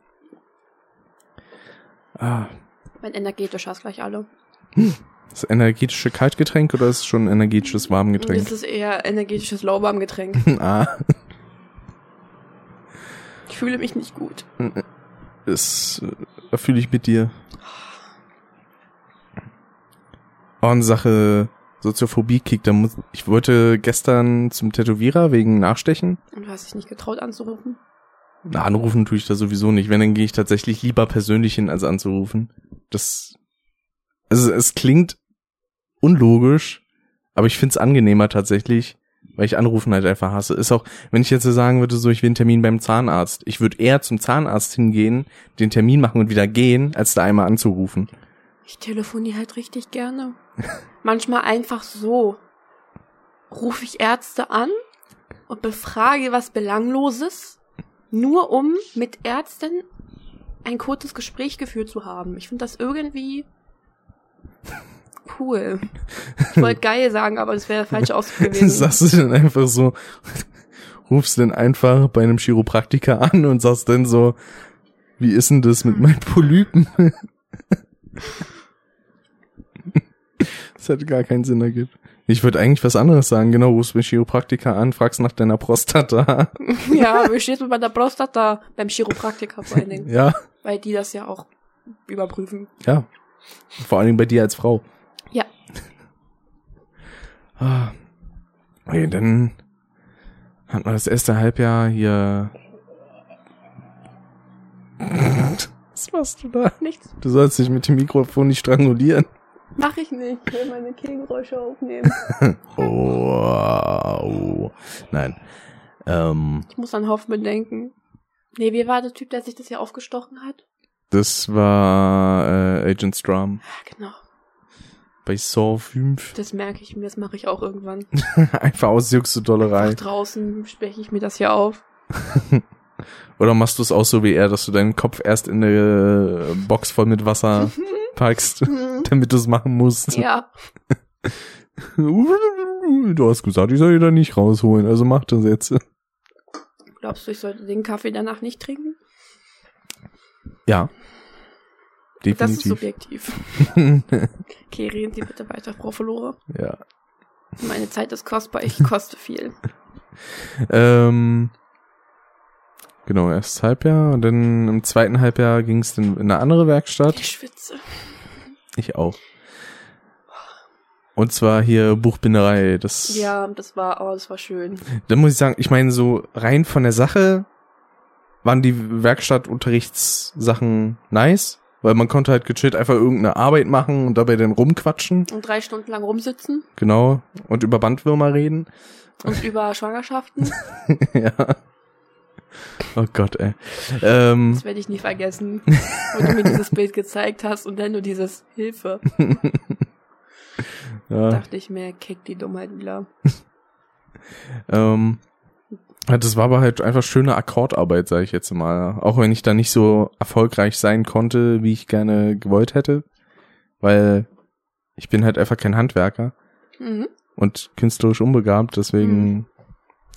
Ah, Mein energetischer ist gleich alle. das energetische Kaltgetränk oder ist es schon ein energetisches Warmgetränk? Das ist eher energetisches Lauwarmgetränk. ah, Ich fühle mich nicht gut. das äh, fühle ich mit dir. Oh, in Sache Soziophobie-Kick, da muss, ich wollte gestern zum Tätowierer wegen Nachstechen. Und du hast dich nicht getraut anzurufen. Na, anrufen tue ich da sowieso nicht. Wenn, dann gehe ich tatsächlich lieber persönlich hin, als anzurufen. Das, also es klingt unlogisch, aber ich find's angenehmer tatsächlich, weil ich Anrufen halt einfach hasse. Ist auch, wenn ich jetzt so sagen würde, so ich will einen Termin beim Zahnarzt. Ich würde eher zum Zahnarzt hingehen, den Termin machen und wieder gehen, als da einmal anzurufen. Ich telefoniere halt richtig gerne. Manchmal einfach so. Rufe ich Ärzte an und befrage was Belangloses, nur um mit Ärzten ein kurzes Gespräch geführt zu haben. Ich finde das irgendwie cool. Ich wollte geil sagen, aber das wäre Ausdruck gewesen. Sagst du dann einfach so, rufst dann einfach bei einem Chiropraktiker an und sagst dann so, wie ist denn das mit meinen Polypen? Das hätte gar keinen Sinn ergibt. Ich würde eigentlich was anderes sagen. Genau, rufst beim Chiropraktiker an, fragst nach deiner Prostata. ja, wie steht's mit meiner Prostata beim Chiropraktiker vor allen Dingen? Ja, Weil die das ja auch überprüfen. ja. Vor allen Dingen bei dir als Frau. Ah. Okay, dann hat man das erste Halbjahr hier. Was machst du da? Nichts. Du sollst dich mit dem Mikrofon nicht strangulieren. Mach ich nicht. Ich will meine Kehlgeräusche aufnehmen. Oh, Nein. Ähm, Ich muss an Hoffmann denken. Nee, wie war der Typ, der sich das hier aufgestochen hat? das war äh, Agent Strum genau. Bei Saw 5. Das merke ich mir, das mache ich auch irgendwann. Einfach aus Jux Dollerei. Draußen spreche ich mir das hier auf. Oder machst du es auch so wie er, dass du deinen Kopf erst in eine äh, Box voll mit Wasser packst, damit du es machen musst? ja. Du hast gesagt, ich soll ihn da nicht rausholen, also mach das jetzt. Glaubst du, ich sollte den Kaffee danach nicht trinken? Ja. Das ist Definitiv. subjektiv. Okay, reden Sie bitte weiter, Frau Verlore. ja. Meine Zeit ist kostbar, ich koste viel. Ähm, Genau, erstes Halbjahr und dann im zweiten Halbjahr ging es dann in eine andere Werkstatt. Ich schwitze. Ich auch. Und zwar hier Buchbinderei. Das, Ja, das war, oh, das war schön. da muss ich sagen, ich meine, so rein von der Sache waren die Werkstattunterrichtssachen nice, weil man konnte halt gechillt einfach irgendeine Arbeit machen und dabei dann rumquatschen. Und drei Stunden lang rumsitzen Genau. Und über Bandwürmer reden. und über Schwangerschaften. ja. Oh Gott, ey. Ähm, Das werde ich nie vergessen, wo du mir dieses Bild gezeigt hast und dann nur dieses Hilfe. ja, Dachte ich mir, kick die Dummheit wieder. ähm, das war aber halt einfach schöne Akkordarbeit, sage ich jetzt mal. Auch wenn ich da nicht so erfolgreich sein konnte, wie ich gerne gewollt hätte. Weil ich bin halt einfach kein Handwerker Mhm. und künstlerisch unbegabt, deswegen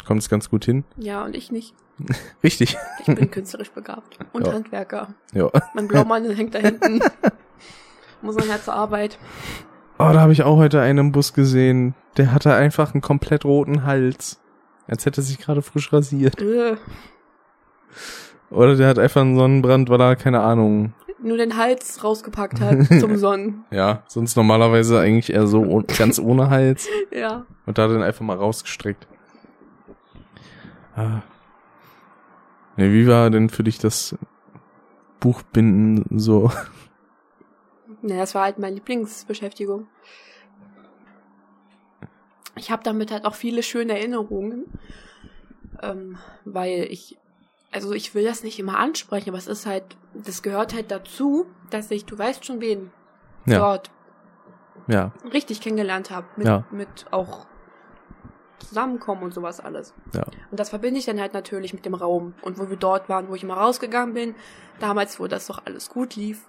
kommt es ganz gut hin. Ja, und ich nicht. Richtig. Ich bin künstlerisch begabt. Und Ja. Handwerker. Ja. Mein Blaumann hängt da hinten. Muss man ja zur Arbeit. Oh, da habe ich auch heute einen im Bus gesehen. Der hatte einfach einen komplett roten Hals. Als hätte er sich gerade frisch rasiert. Äh, Oder der hat einfach einen Sonnenbrand, weil er, keine Ahnung. nur den Hals rausgepackt hat zum Sonnen. Ja, sonst normalerweise eigentlich eher so ganz ohne Hals. Ja. Und da dann einfach mal rausgestreckt. Ah. Nee, wie war denn für dich das Buchbinden so? Naja, das war halt meine Lieblingsbeschäftigung. Ich habe damit halt auch viele schöne Erinnerungen, ähm, weil ich, also ich will das nicht immer ansprechen, aber es ist halt, das gehört halt dazu, dass ich, du weißt schon wen, Ja, dort ja, richtig kennengelernt habe, mit, Ja. mit auch Zusammenkommen und sowas alles. ja. Und das verbinde ich dann halt natürlich mit dem Raum. Und wo wir dort waren, wo ich immer rausgegangen bin, damals, wo das doch alles gut lief.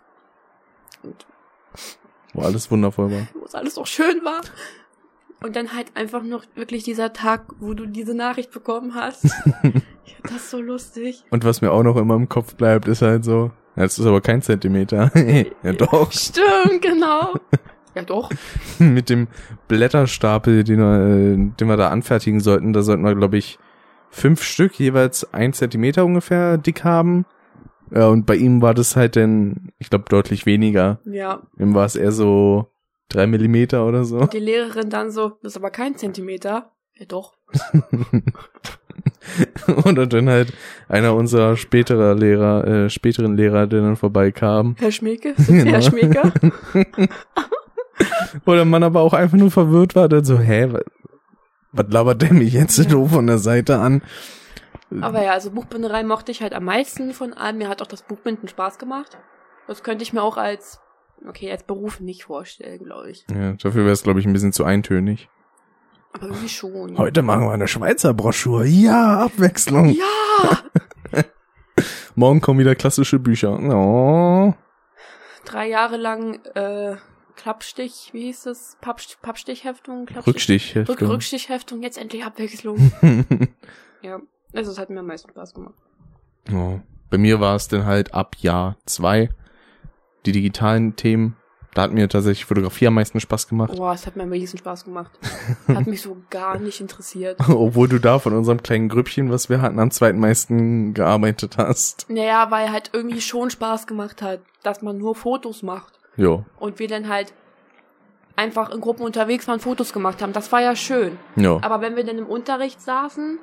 Und Wo alles wundervoll war. wo es alles auch schön war. Und dann halt einfach noch wirklich dieser Tag, wo du diese Nachricht bekommen hast. ich fand das so lustig. Und was mir auch noch immer im Kopf bleibt, ist halt so, ja, das ist aber kein Zentimeter. ja doch. Stimmt, genau. Ja, doch. Mit dem Blätterstapel, den wir, äh, den wir da anfertigen sollten, da sollten wir, glaube ich, fünf Stück jeweils ein Zentimeter ungefähr dick haben. Ja, und bei ihm war das halt dann, ich glaube, deutlich weniger. Ja. Ihm war es eher so drei Millimeter oder so. Die Lehrerin dann so, das ist aber kein Zentimeter. Ja, doch. Und dann halt einer unserer späterer Lehrer, äh, späteren Lehrer, der dann vorbeikam. Herr Schmieke? Sind Sie Herr Genau. Schmieke? Wo der Mann aber auch einfach nur verwirrt war, dann so, hä, was, was labert der mich jetzt so Ja. von der Seite an? Aber ja, also Buchbinderei mochte ich halt am meisten von allem. Mir hat auch das Buchbinden Spaß gemacht. Das könnte ich mir auch als, okay, als Beruf nicht vorstellen, glaube ich. Ja, dafür wäre es, glaube ich, ein bisschen zu eintönig. Aber irgendwie schon. Heute machen wir eine Schweizer Broschüre. Ja, Abwechslung. Ja! Morgen kommen wieder klassische Bücher. Oh. Drei Jahre lang äh, Klappstich, wie hieß das? Pappst Pappstichheftung? Klappstich? Rückstich. Rück Rückstichheftung, jetzt endlich Abwechslung. ja, also es hat mir am meisten Spaß gemacht. oh. Bei mir war es dann halt ab Jahr zwei die digitalen Themen. Da hat mir tatsächlich Fotografie am meisten Spaß gemacht. Boah, es hat mir am wenigsten Spaß gemacht. Hat mich so gar nicht interessiert. Obwohl du da von unserem kleinen Grüppchen, was wir hatten, am zweitmeisten gearbeitet hast. Naja, weil halt irgendwie schon Spaß gemacht hat, dass man nur Fotos macht. Jo, Und wir dann halt einfach in Gruppen unterwegs waren, Fotos gemacht haben. Das war ja schön. jo. Aber wenn wir dann im Unterricht saßen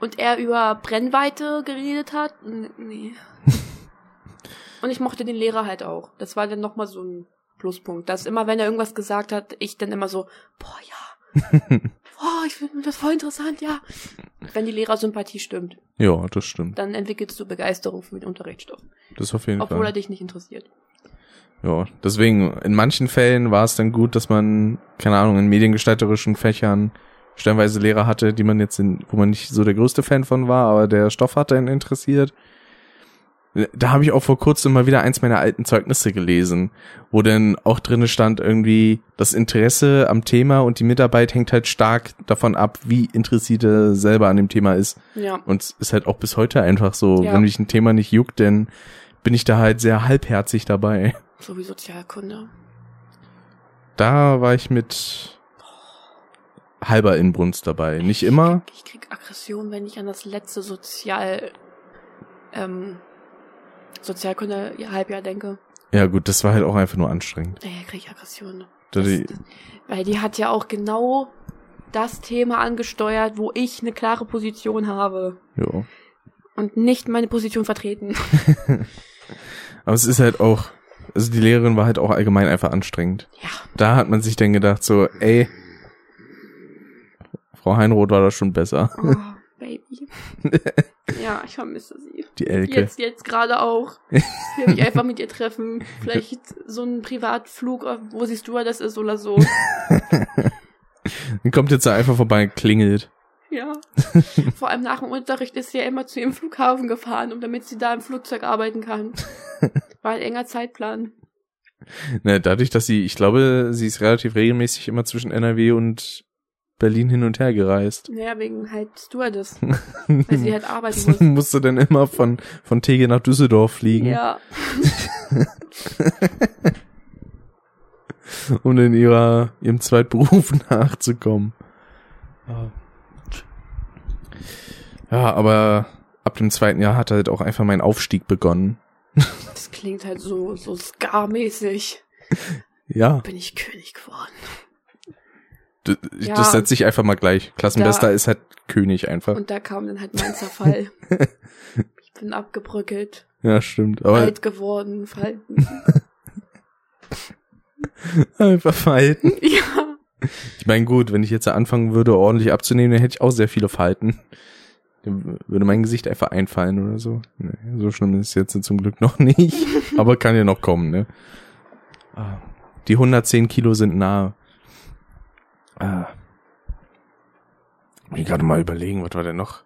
und er über Brennweite geredet hat, nee. Und ich mochte den Lehrer halt auch. Das war dann nochmal so ein Pluspunkt. Dass immer, wenn er irgendwas gesagt hat, ich dann immer so, boah, ja. Boah, ich finde das voll interessant, ja. Wenn die Lehrersympathie stimmt, Ja, das stimmt. dann entwickelst du Begeisterung für den Unterrichtsstoff. Das auf jeden Obwohl Fall. er dich nicht interessiert. Ja, deswegen, in manchen Fällen war es dann gut, dass man, keine Ahnung, in mediengestalterischen Fächern stellenweise Lehrer hatte, die man jetzt in, wo man nicht so der größte Fan von war, aber der Stoff hat einen interessiert. Da habe ich auch vor kurzem mal wieder eins meiner alten Zeugnisse gelesen, wo dann auch drinne stand irgendwie, das Interesse am Thema und die Mitarbeit hängt halt stark davon ab, wie interessiert er selber an dem Thema ist. Ja. Und es ist halt auch bis heute einfach so, Ja. wenn mich ein Thema nicht juckt, dann bin ich da halt sehr halbherzig dabei. So wie Sozialkunde. Da war ich mit halber Inbrunst dabei. Nicht immer. Ich krieg Aggression, wenn ich an das letzte Sozial, ähm, Sozialkunde Halbjahr denke. Ja gut, das war halt auch einfach nur anstrengend. Ja, krieg ich Aggression. Da Das, die, weil die hat ja auch genau das Thema angesteuert, wo ich eine klare Position habe jo. und nicht meine Position vertreten. Aber es ist halt auch, also die Lehrerin war halt auch allgemein einfach anstrengend. Ja, Da hat man sich dann gedacht so, ey, Frau Heinroth war da schon besser. oh, Baby. Ja, ich vermisse sie. Die Elke. Jetzt, jetzt gerade auch. Ich will mich einfach mit ihr treffen. Vielleicht so ein Privatflug, wo sie Stewardess ist oder so. Die kommt jetzt einfach vorbei und klingelt. Ja. Vor allem nach dem Unterricht ist sie ja immer zu ihrem Flughafen gefahren, um damit sie da im Flugzeug arbeiten kann. War ein enger Zeitplan. Ne, dadurch, dass sie, ich glaube, sie ist relativ regelmäßig immer zwischen NRW und Berlin hin und her gereist. Naja, wegen halt Stewardess. Weil sie halt arbeiten muss. Musste dann immer von, von Tegel nach Düsseldorf fliegen, Ja. um in ihrer, ihrem Zweitberuf nachzukommen. Ja, aber ab dem zweiten Jahr hat halt auch einfach mein Aufstieg begonnen. Das klingt halt so, so Scar-mäßig. Ja, Bin ich König geworden. D- Ja. das setze ich einfach mal gleich. Klassenbester Da- ist halt König einfach. Und da kam dann halt mein Zerfall. Ich bin abgebröckelt, Ja, stimmt. Aber alt geworden, falten. einfach verhalten. Ja. Ich meine, gut, wenn ich jetzt anfangen würde, ordentlich abzunehmen, dann hätte ich auch sehr viele Falten. Dann würde mein Gesicht einfach einfallen oder so. Nee, so schlimm ist es jetzt zum Glück noch nicht. Aber kann ja noch kommen, ne? Ah, Die 110 Kilo sind nahe. Ah. Ich gerade mal überlegen, was war denn noch?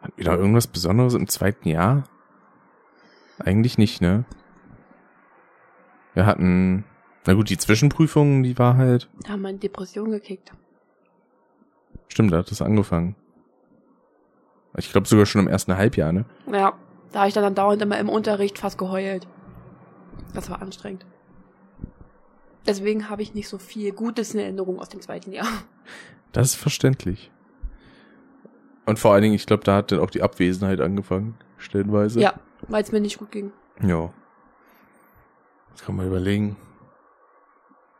Hatten wir da irgendwas Besonderes im zweiten Jahr? Eigentlich nicht, ne? Wir hatten, na gut, die Zwischenprüfungen, die war halt, Da haben wir in Depression gekickt. Stimmt, da hat das angefangen. Ich glaube sogar schon im ersten Halbjahr, ne? Ja. Da habe ich dann dauernd immer im Unterricht fast geheult. Das war anstrengend. Deswegen habe ich nicht so viel Gutes in Erinnerung aus dem zweiten Jahr. Das ist verständlich. Und vor allen Dingen, ich glaube, da hat dann auch die Abwesenheit angefangen, stellenweise. Ja, weil es mir nicht gut ging. Ja. Das kann man überlegen.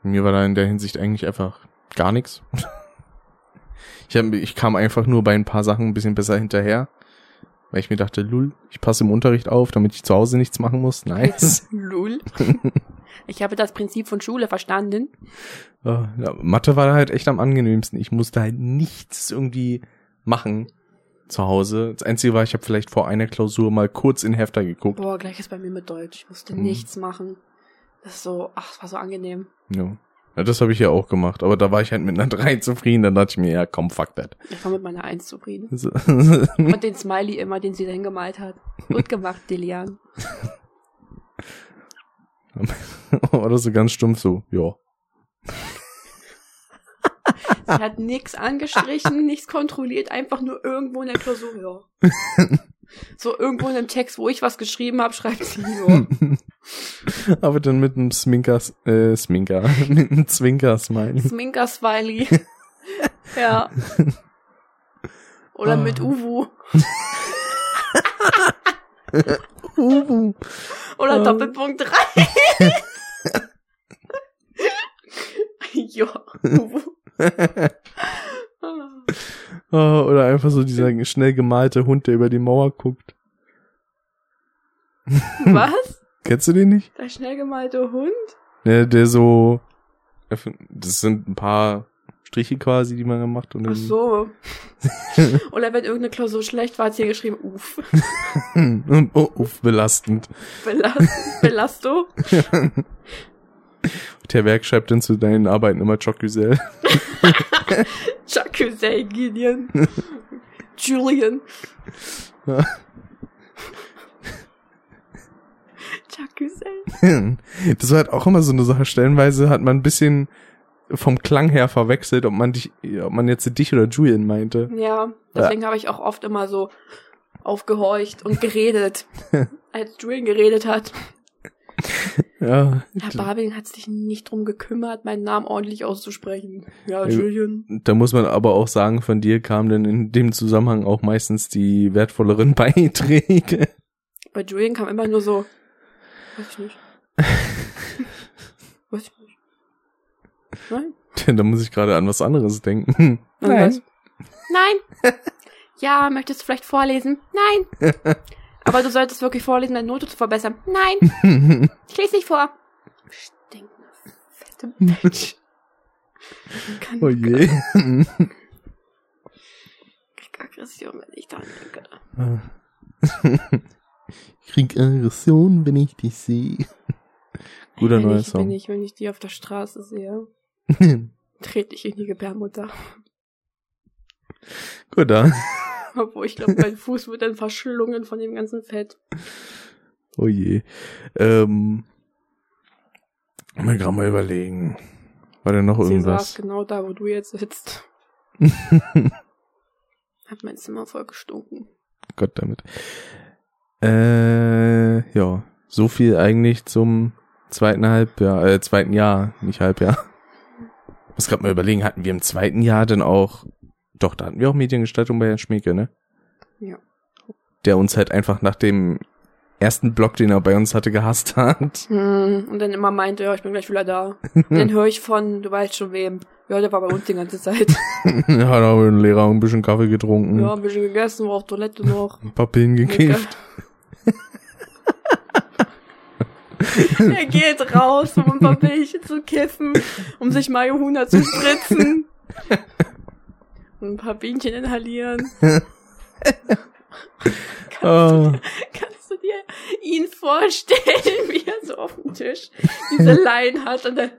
Mir war da in der Hinsicht eigentlich einfach gar nichts. Ich, hab, ich kam einfach nur bei ein paar Sachen ein bisschen besser hinterher. Weil ich mir dachte, lul, ich passe im Unterricht auf, damit ich zu Hause nichts machen muss. Nice. Lul. Ich habe das Prinzip von Schule verstanden. Ja, Mathe war halt echt am angenehmsten. Ich musste halt nichts irgendwie machen zu Hause. Das Einzige war, ich habe vielleicht vor einer Klausur mal kurz in Hefter geguckt. Boah, gleich ist bei mir mit Deutsch. Ich musste Mhm. nichts machen. Das ist so, ach, es war so angenehm. Ja. ja das habe ich ja auch gemacht. Aber da war ich halt mit einer 3 zufrieden. Dann dachte ich mir, ja, komm, fuck that. Ich war mit meiner Eins zufrieden. So. Und den Smiley immer, den sie dann gemalt hat. Gut gemacht, Delian. Oder so ganz stumpf so, ja. Sie hat nichts angestrichen, nichts kontrolliert, einfach nur irgendwo in der Klausur, ja. So irgendwo in einem Text, wo ich was geschrieben habe, schreibt sie, ja. Aber dann mit einem Sminker, äh, Sminker, mit einem Zwinker-Smiley. Sminker Smiley. Ja. Oder Ah. mit Uwu. Uhu. Oder Ah. Doppelpunkt 3. ja. Oh, oder einfach so dieser schnell gemalte Hund, der über die Mauer guckt. Was? Kennst du den nicht? Der schnell gemalte Hund? Der, der so, das sind ein paar Striche quasi, die man gemacht und Ach so. Oder wenn irgendeine Klausur schlecht war, hat sie geschrieben, uff. oh, uff, belastend. Belast Belasto. Der Werk schreibt dann zu deinen Arbeiten immer Chocusel. Jacuzzi, Gideon. Julian. Jacuzzi. Das war halt auch immer so eine Sache. Stellenweise hat man ein bisschen vom Klang her verwechselt, ob man dich, ob man jetzt dich oder Julian meinte. Ja, deswegen habe ich auch oft immer so aufgehorcht und geredet, als Julian geredet hat. Ja, Herr Barbing hat sich nicht drum gekümmert, meinen Namen ordentlich auszusprechen. Ja, Julian. da muss man aber auch sagen, von dir kamen dann in dem Zusammenhang auch meistens die wertvolleren Beiträge. Bei Julian kam immer nur so, weiß ich nicht. weiß ich nicht. Nein? da muss ich gerade an was anderes denken. Nein. Nein. Ja, möchtest du vielleicht vorlesen? Nein. Aber du solltest wirklich vorlesen, deine Note zu verbessern. Nein. Ich lese nicht vor. Stinkende, fette. Kann Oh je. krieg Aggression, wenn ich daran denke. Ich krieg Aggression, wenn ich dich sehe. Guter neuer ich, Song. Wenn ich, wenn ich die auf der Straße sehe, trete ich in die Gebärmutter. Gut, dann. Obwohl ich glaube, mein Fuß wird dann verschlungen von dem ganzen Fett. Oh je. Ähm, mal gerade mal überlegen. War denn noch Sie saß irgendwas? genau da, wo du jetzt sitzt. Hat mein Zimmer voll gestunken. Gott damit. Äh, ja. So viel eigentlich zum zweiten Halbjahr, äh, zweiten Jahr, nicht Halbjahr. Muss gerade mal überlegen, hatten wir im zweiten Jahr denn auch, doch, da hatten wir auch Mediengestaltung bei Herrn Schmieke, ne? Ja. Der uns halt einfach nach dem ersten Blog, den er bei uns hatte, gehasst hat. Hm, und dann immer meinte, ja, ich bin gleich wieder da. Und dann höre ich von, du weißt schon wem. Ja, der war bei uns die ganze Zeit. Hat aber ein Lehrer ein bisschen Kaffee getrunken, Ja, ein bisschen gegessen, war auf Toilette noch. ein paar Pillen gekifft. er geht raus, um ein paar Bällchen zu kiffen, um sich Marihuana zu spritzen. Und ein paar Bienchen inhalieren. Ah, Kannst du dir ihn vorstellen, wie er so auf dem Tisch diese Line hat und dann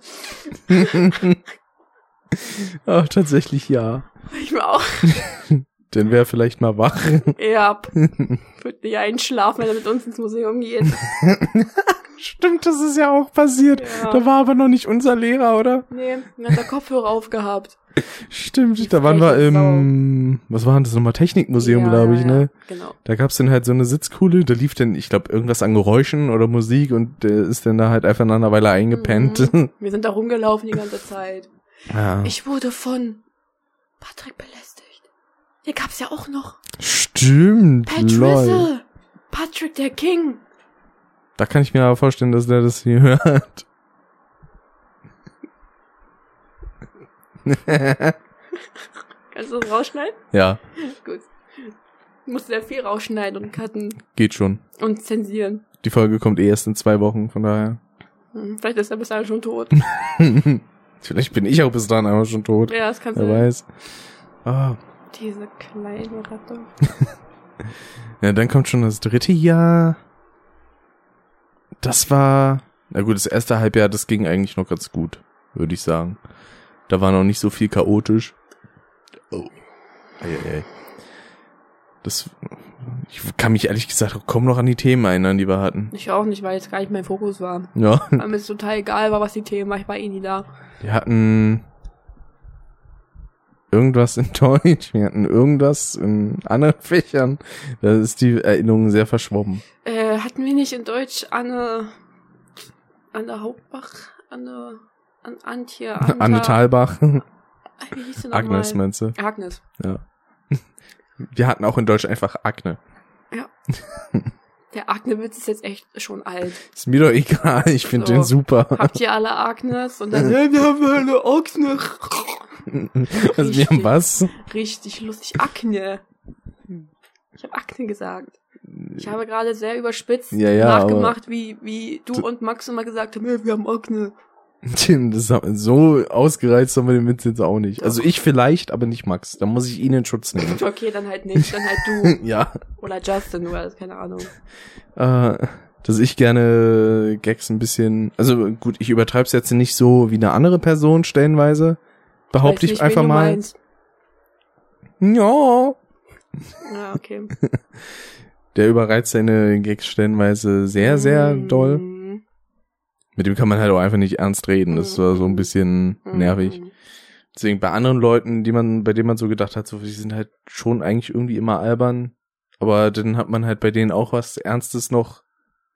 ah, tatsächlich ja. ich mir auch, Dann wäre vielleicht mal wach. ja, würde nicht einschlafen, wenn er mit uns ins Museum geht. Stimmt, das ist ja auch passiert. Ja. Da war aber noch nicht unser Lehrer, oder? Nee, dann hat er Kopfhörer aufgehabt. Stimmt, da waren wir im, was war denn das nochmal, Technikmuseum, Ja, glaube ich, ja, ne? Genau. Da gab's dann halt so eine Sitzkuhle, da lief dann, ich glaube, irgendwas an Geräuschen oder Musik und der ist dann da halt einfach nach einer Weile eingepennt. Mhm. Wir sind da rumgelaufen die ganze Zeit. ja. Ich wurde von Patrick belästigt. Hier gab's ja auch noch Stimmt, Pat. Rizzle. Patrick der King. Da kann ich mir aber vorstellen, dass der das hier hört. Kannst du das rausschneiden? ja, Gut. Musst sehr viel rausschneiden und cutten geht schon. und zensieren. Die Folge kommt eh erst in zwei Wochen, von daher. Hm, Vielleicht ist er bis dahin schon tot. Vielleicht bin ich auch bis dahin einfach schon tot. ja, das kann Wer sein. weiß. Ah, Diese kleine Ratte. Ja, dann kommt schon das dritte Jahr. Das war, na gut, das erste Halbjahr, das ging eigentlich noch ganz gut, würde ich sagen. Da war noch nicht so viel chaotisch. Oh. Eieiei. Das, ich kann mich ehrlich gesagt auch kaum noch an die Themen erinnern, die wir hatten. Ich auch nicht, weil es gar nicht mein Fokus war. Ja, Weil mir es total egal war, was die Themen war. Ich war eh nie da. wir hatten irgendwas in Deutsch, wir hatten irgendwas in anderen Fächern. Da ist die Erinnerung sehr verschwommen. Äh, hatten wir nicht in Deutsch Anne, Anne Hauptbach, Anne, An Antje, Anta, Anne Thalbach, Wie hieß sie noch Agnes meinst du? Agnes. Ja. Wir hatten auch in Deutsch einfach Akne. Der Agne-Witz ist jetzt echt schon alt. Ist mir doch egal, ich finde So. den super. Habt ihr alle Agnes? Und dann, ja, wir haben alle Agnes. Also wir haben was? Richtig lustig. Akne. Ich habe Akne gesagt. Ich habe gerade sehr überspitzt Ja, ja, nachgemacht, wie, wie du und Max immer gesagt haben, ja, wir haben Akne. Das, so ausgereizt haben wir den Witz jetzt auch nicht. Also ich vielleicht, aber nicht Max. Da muss ich ihn in Schutz nehmen. Okay, dann halt nicht, dann halt du. ja. Oder Justin, oder keine Ahnung. Äh, dass ich gerne Gags ein bisschen, also gut, ich übertreib's jetzt nicht so wie eine andere Person stellenweise. Behaupte ich einfach mal. Ja. Ja, okay. Der überreizt seine Gags stellenweise sehr, sehr Mhm. doll. Mit dem kann man halt auch einfach nicht ernst reden. Das war so ein bisschen Mhm. nervig. Deswegen bei anderen Leuten, die man, bei denen man so gedacht hat, so, die sind halt schon eigentlich irgendwie immer albern. Aber dann hat man halt bei denen auch was Ernstes noch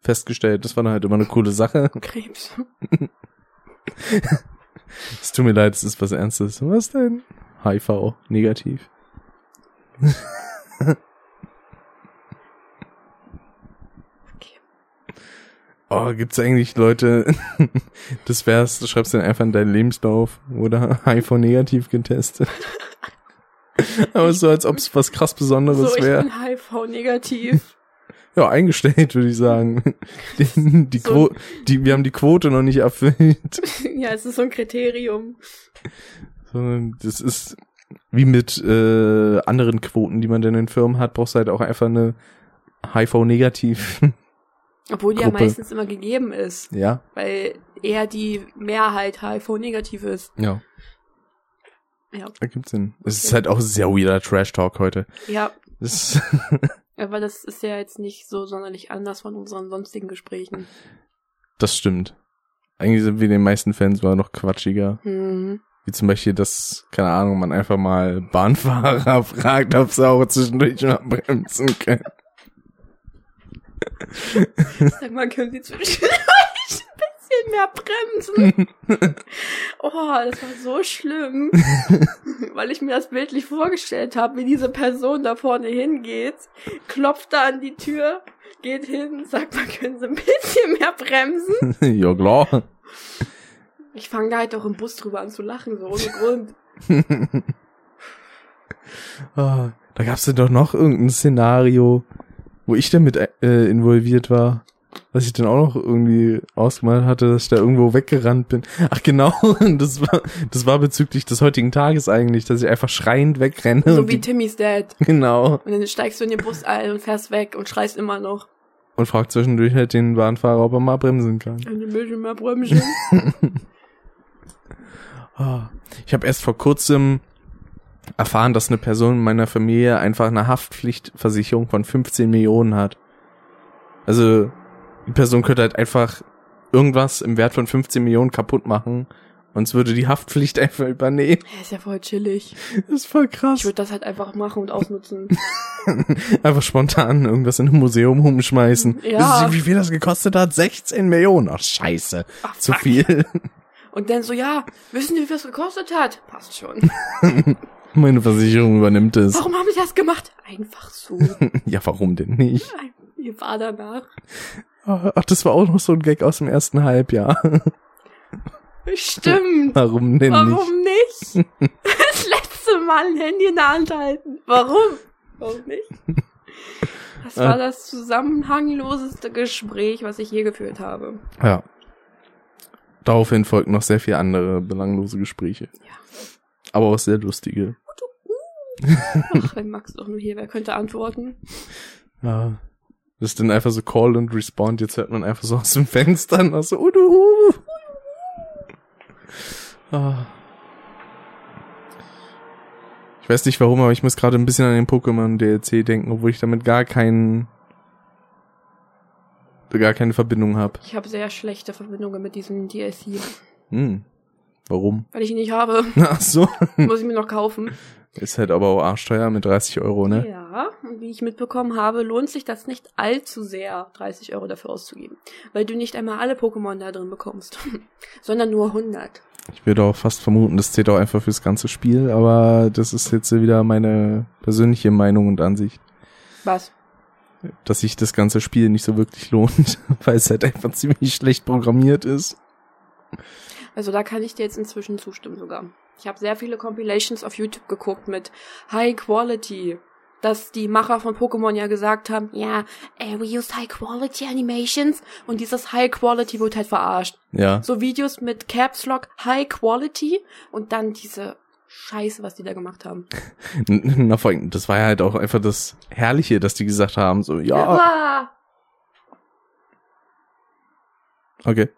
festgestellt. Das war dann halt immer eine coole Sache. Krebs. Es tut mir leid, es ist was Ernstes. Was denn? HIV, negativ. Okay. Oh, gibt's eigentlich Leute, das wär's, du schreibst dann einfach in deinen Lebenslauf oder HIV-negativ getestet. Aber so, als ob es was krass Besonderes So, ich wäre. bin HIV-negativ. Ja, eingestellt, würde ich sagen. Die, die, So. Die, wir haben die Quote noch nicht erfüllt. ja, es ist so ein Kriterium. Sondern das ist wie mit äh, anderen Quoten, die man denn in Firmen hat, brauchst du halt auch einfach eine HIV-negativ. Obwohl die Gruppe. ja meistens immer gegeben ist. ja. Weil eher die Mehrheit HIV-negativ ist. Ja. Ja. Ergibt Sinn. Es ist halt auch sehr weirder Trash-Talk heute. Ja, Das aber das ist ja jetzt nicht so sonderlich anders von unseren sonstigen Gesprächen. Das stimmt. Eigentlich sind wir den meisten Fans sogar noch quatschiger. Hm. Wie zum Beispiel, dass, keine Ahnung, man einfach mal Bahnfahrer fragt, ob sie auch zwischendurch mal bremsen können. Sag mal, können Sie zwischendurch bisschen mehr bremsen? Oh, das war so schlimm, weil ich mir das bildlich vorgestellt habe, wie diese Person da vorne hingeht, klopft da an die Tür, geht hin, sagt mal, können Sie ein bisschen mehr bremsen? ja, klar. Ich fange da halt auch im Bus drüber an zu lachen, so ohne Grund. Ah, da gab's denn doch noch irgendein Szenario, wo ich damit äh, involviert war. Was ich dann auch noch irgendwie ausgemalt hatte, dass ich da irgendwo weggerannt bin. Ach genau, das war, das war bezüglich des heutigen Tages eigentlich, dass ich einfach schreiend wegrenne. So wie Timmys Dad. genau. Und dann steigst du in den Bus ein und fährst weg und schreist immer noch. Und fragt zwischendurch halt den Bahnfahrer, ob er mal bremsen kann. Ein bisschen mehr Brömchen. Ah, Ich habe erst vor kurzem erfahren, dass eine Person in meiner Familie einfach eine Haftpflichtversicherung von 15 Millionen hat. Also die Person könnte halt einfach irgendwas im Wert von 15 Millionen kaputt machen und es würde die Haftpflicht einfach übernehmen. Ja, ist ja voll chillig. Das ist voll Ich krass. würde das halt einfach machen und ausnutzen. Einfach spontan irgendwas in ein Museum umschmeißen. Ja. Wissen Sie, wie viel das gekostet hat? 16 Millionen. Ach, scheiße. Ach, Zu fuck. viel. Und dann so, ja, wissen Sie, wie viel das gekostet hat? Passt schon. Meine Versicherung übernimmt es. Warum haben Sie das gemacht? Einfach so. Ja, warum denn nicht? Mir war danach. Ach, das war auch noch so ein Gag aus dem ersten Halbjahr. Stimmt. Warum denn nicht? Warum nicht? Das letzte Mal ein Handy in der Hand halten. Warum? Warum nicht? Das war Ah. das zusammenhangloseste Gespräch, was ich je geführt habe. Ja. Daraufhin folgten noch sehr viele andere belanglose Gespräche. Ja. Aber auch sehr lustige. Ach, wenn Max doch nur hier wäre, könnte antworten. Ja. Das ist dann einfach so Call und Respond. Jetzt hört man einfach so aus dem Fenster noch so, Udu. Ah. Ich weiß nicht warum, aber ich muss gerade ein bisschen an den Pokémon DLC denken, obwohl ich damit gar keinen, gar keine Verbindung habe. Ich habe sehr schlechte Verbindungen mit diesem DLC, Hm. Warum? weil ich ihn nicht habe. Ach so. Muss ich mir noch kaufen. Ist halt aber auch arschteuer mit 30 Euro, ne? Ja, und wie ich mitbekommen habe, lohnt sich das nicht allzu sehr, 30 Euro dafür auszugeben. Weil du nicht einmal alle Pokémon da drin bekommst, sondern nur 100. Ich würde auch fast vermuten, das zählt auch einfach fürs ganze Spiel, aber das ist jetzt wieder meine persönliche Meinung und Ansicht, Was? dass sich das ganze Spiel nicht so wirklich lohnt, weil es halt einfach ziemlich schlecht programmiert ist. Also da kann ich dir jetzt inzwischen zustimmen sogar. Ich habe sehr viele Compilations auf YouTube geguckt mit High Quality. Dass die Macher von Pokémon ja gesagt haben, ja, äh, we use High Quality Animations und dieses High Quality wird halt verarscht. Ja. So Videos mit Caps Lock High Quality und dann diese Scheiße, was die da gemacht haben. Na, vor allem, das war ja halt auch einfach das Herrliche, dass die gesagt haben, so, ja, Ah, okay.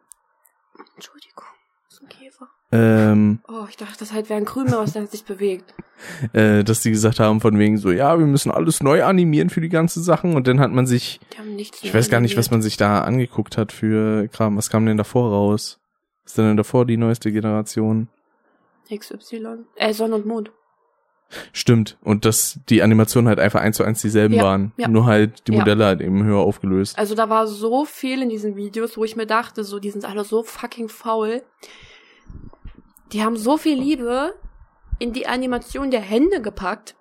Entschuldigung, das ist ein Käfer. Ähm, Oh, ich dachte, das halt wäre ein Krümel, was dann sich bewegt. äh, dass die gesagt haben von wegen so, ja, wir müssen alles neu animieren für die ganzen Sachen und dann hat man sich, Die haben nichts ich weiß gar nicht, was man sich da angeguckt hat für Kram, was kam denn davor raus? Was ist denn davor die neueste Generation? XY. Äh, Sonne und Mond. Stimmt. Und dass die Animationen halt einfach eins zu eins dieselben Ja, waren. ja. Nur halt die Ja. Modelle halt eben höher aufgelöst. Also da war so viel in diesen Videos, wo ich mir dachte, so, die sind alle so fucking faul. Die haben so viel Liebe in die Animation der Hände gepackt.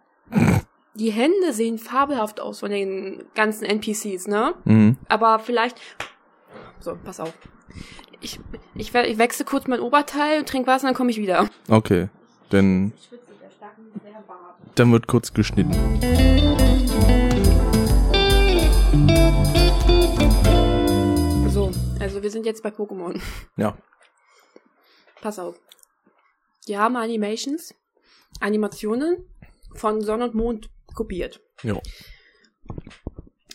Die Hände sehen fabelhaft aus von den ganzen NPCs, ne? Mhm. Aber vielleicht. So, pass auf. Ich, ich, ich wechsle kurz mein Oberteil und trinke Wasser, dann komme ich wieder. Okay. Dann, dann wird kurz geschnitten. So, also wir sind jetzt bei Pokémon. Ja. Pass auf. Die haben Animations, Animationen von Sonne und Mond kopiert. Ja.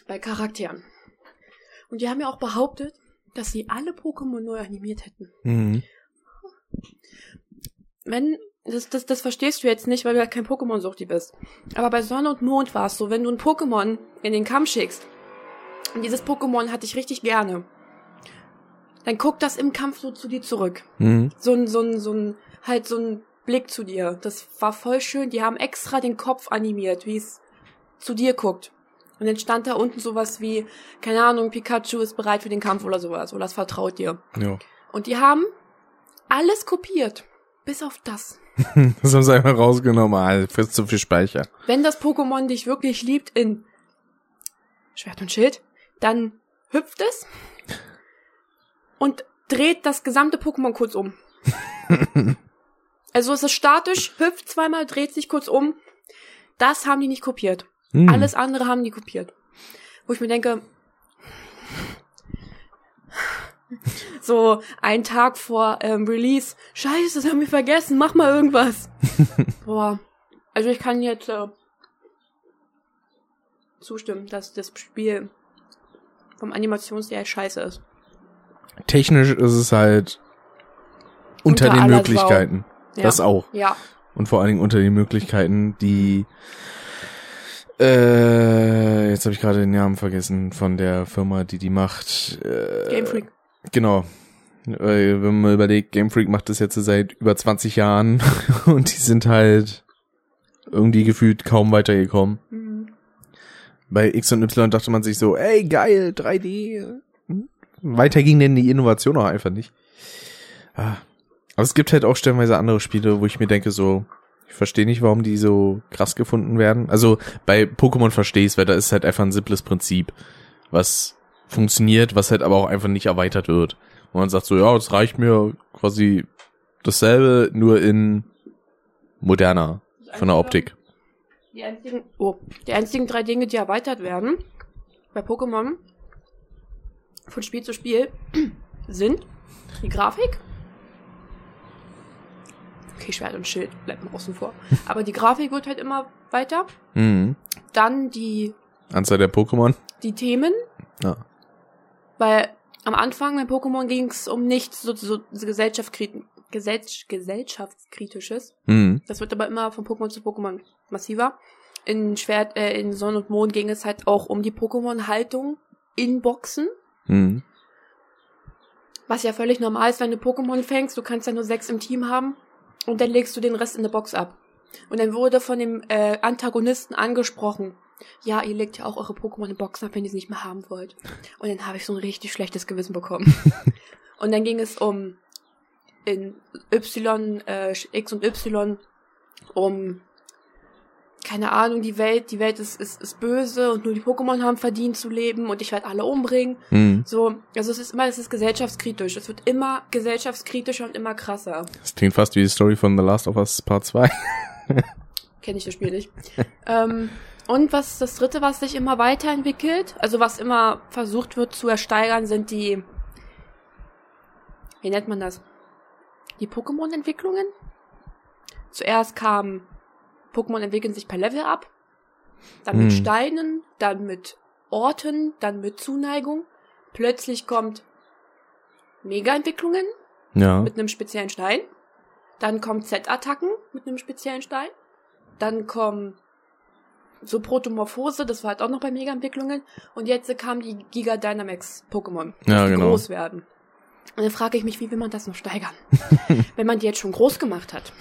Bei Charakteren. Und die haben ja auch behauptet, dass sie alle Pokémon neu animiert hätten. Mhm. Wenn, das, das, das verstehst du jetzt nicht, weil du ja kein Pokémon-Suchti bist. Aber bei Sonne und Mond war es so, wenn du ein Pokémon in den Kampf schickst, und dieses Pokémon hatte ich richtig gerne, dann guckt das im Kampf so zu dir zurück. Mhm. so ein, so ein, so ein, halt so ein Blick zu dir. Das war voll schön. Die haben extra den Kopf animiert, wie es zu dir guckt. Und dann stand da unten sowas wie, keine Ahnung, Pikachu ist bereit für den Kampf oder sowas. Oder das vertraut dir. Ja. Und die haben alles kopiert. Bis auf das. Das haben sie einfach rausgenommen. Ah, frisst zu viel Speicher. Wenn das Pokémon dich wirklich liebt in Schwert und Schild, dann hüpft es und dreht das gesamte Pokémon kurz um. also es ist statisch, hüpft zweimal, dreht sich kurz um. Das haben die nicht kopiert. Mhm. Alles andere haben die kopiert. Wo ich mir denke, so ein Tag vor ähm, Release, scheiße, das haben wir vergessen, mach mal irgendwas. Boah, also ich kann jetzt äh, zustimmen, dass das Spiel vom Animationsstil scheiße ist. Technisch ist es halt unter, Unter den Möglichkeiten. Ja. Das auch. Ja, Und vor allen Dingen unter den Möglichkeiten, die äh, jetzt habe ich gerade den Namen vergessen von der Firma, die die macht. Äh, Game Freak. Genau. Wenn man überlegt, Game Freak macht das jetzt seit über 20 Jahren und die sind halt irgendwie gefühlt kaum weitergekommen. Mhm. Bei X und Y dachte man sich so, ey, geil, 3D. Weiter ging denn die Innovation auch einfach nicht. Ah. Aber es gibt halt auch stellenweise andere Spiele, wo ich mir denke so, ich verstehe nicht, warum die so krass gefunden werden. Also bei Pokémon verstehe ich weil da ist halt einfach ein simples Prinzip, was funktioniert, was halt aber auch einfach nicht erweitert wird. Und man sagt so, ja, es reicht mir quasi dasselbe, nur in moderner von der Optik. Die einzigen, oh, die einzigen drei Dinge, die erweitert werden bei Pokémon von Spiel zu Spiel sind die Grafik. Okay, Schwert und Schild bleibt mal außen vor. Aber die Grafik wird halt immer weiter. Mhm. Dann die, Anzahl der Pokémon. die Themen, Ja. weil am Anfang bei Pokémon ging es um nichts so, so, so gesellschaftskrit Gesell gesellschaftskritisches. Mhm. Das wird aber immer von Pokémon zu Pokémon massiver. In Schwert, äh, in Sonne und Mond ging es halt auch um die Pokémon-Haltung in Boxen. Mhm. Was ja völlig normal ist, wenn du Pokémon fängst. Du kannst ja nur sechs im Team haben. Und dann legst du den Rest in der Box ab. Und dann wurde von dem äh, Antagonisten angesprochen. Ja, ihr legt ja auch eure Pokémon in Boxen ab, wenn ihr sie nicht mehr haben wollt. Und dann habe ich so ein richtig schlechtes Gewissen bekommen. und dann ging es um in Y, äh, X und Y, um keine Ahnung, die Welt, die Welt ist, ist, ist böse und nur die Pokémon haben verdient zu leben und ich werde alle umbringen. Mhm. So, also es ist immer, es ist gesellschaftskritisch. Es wird immer gesellschaftskritischer und immer krasser. Das klingt fast wie die Story von The Last of Us Part 2. Kenne ich das Spiel nicht. ähm, und was das dritte, was sich immer weiterentwickelt, also was immer versucht wird zu ersteigern, sind die, wie nennt man das? Die Pokémon-Entwicklungen. Zuerst kam Pokémon entwickeln sich per Level ab, dann mit Hm. Steinen, dann mit Orten, dann mit Zuneigung. Plötzlich kommt Mega-Entwicklungen Ja. mit einem speziellen Stein. Dann kommen Z-Attacken mit einem speziellen Stein. Dann kommen so Protomorphose, das war halt auch noch bei Mega-Entwicklungen. Und jetzt kamen die Giga Dynamax Pokémon, Ja, die genau. groß werden. Und dann frage ich mich, wie will man das noch steigern? Wenn man die jetzt schon groß gemacht hat.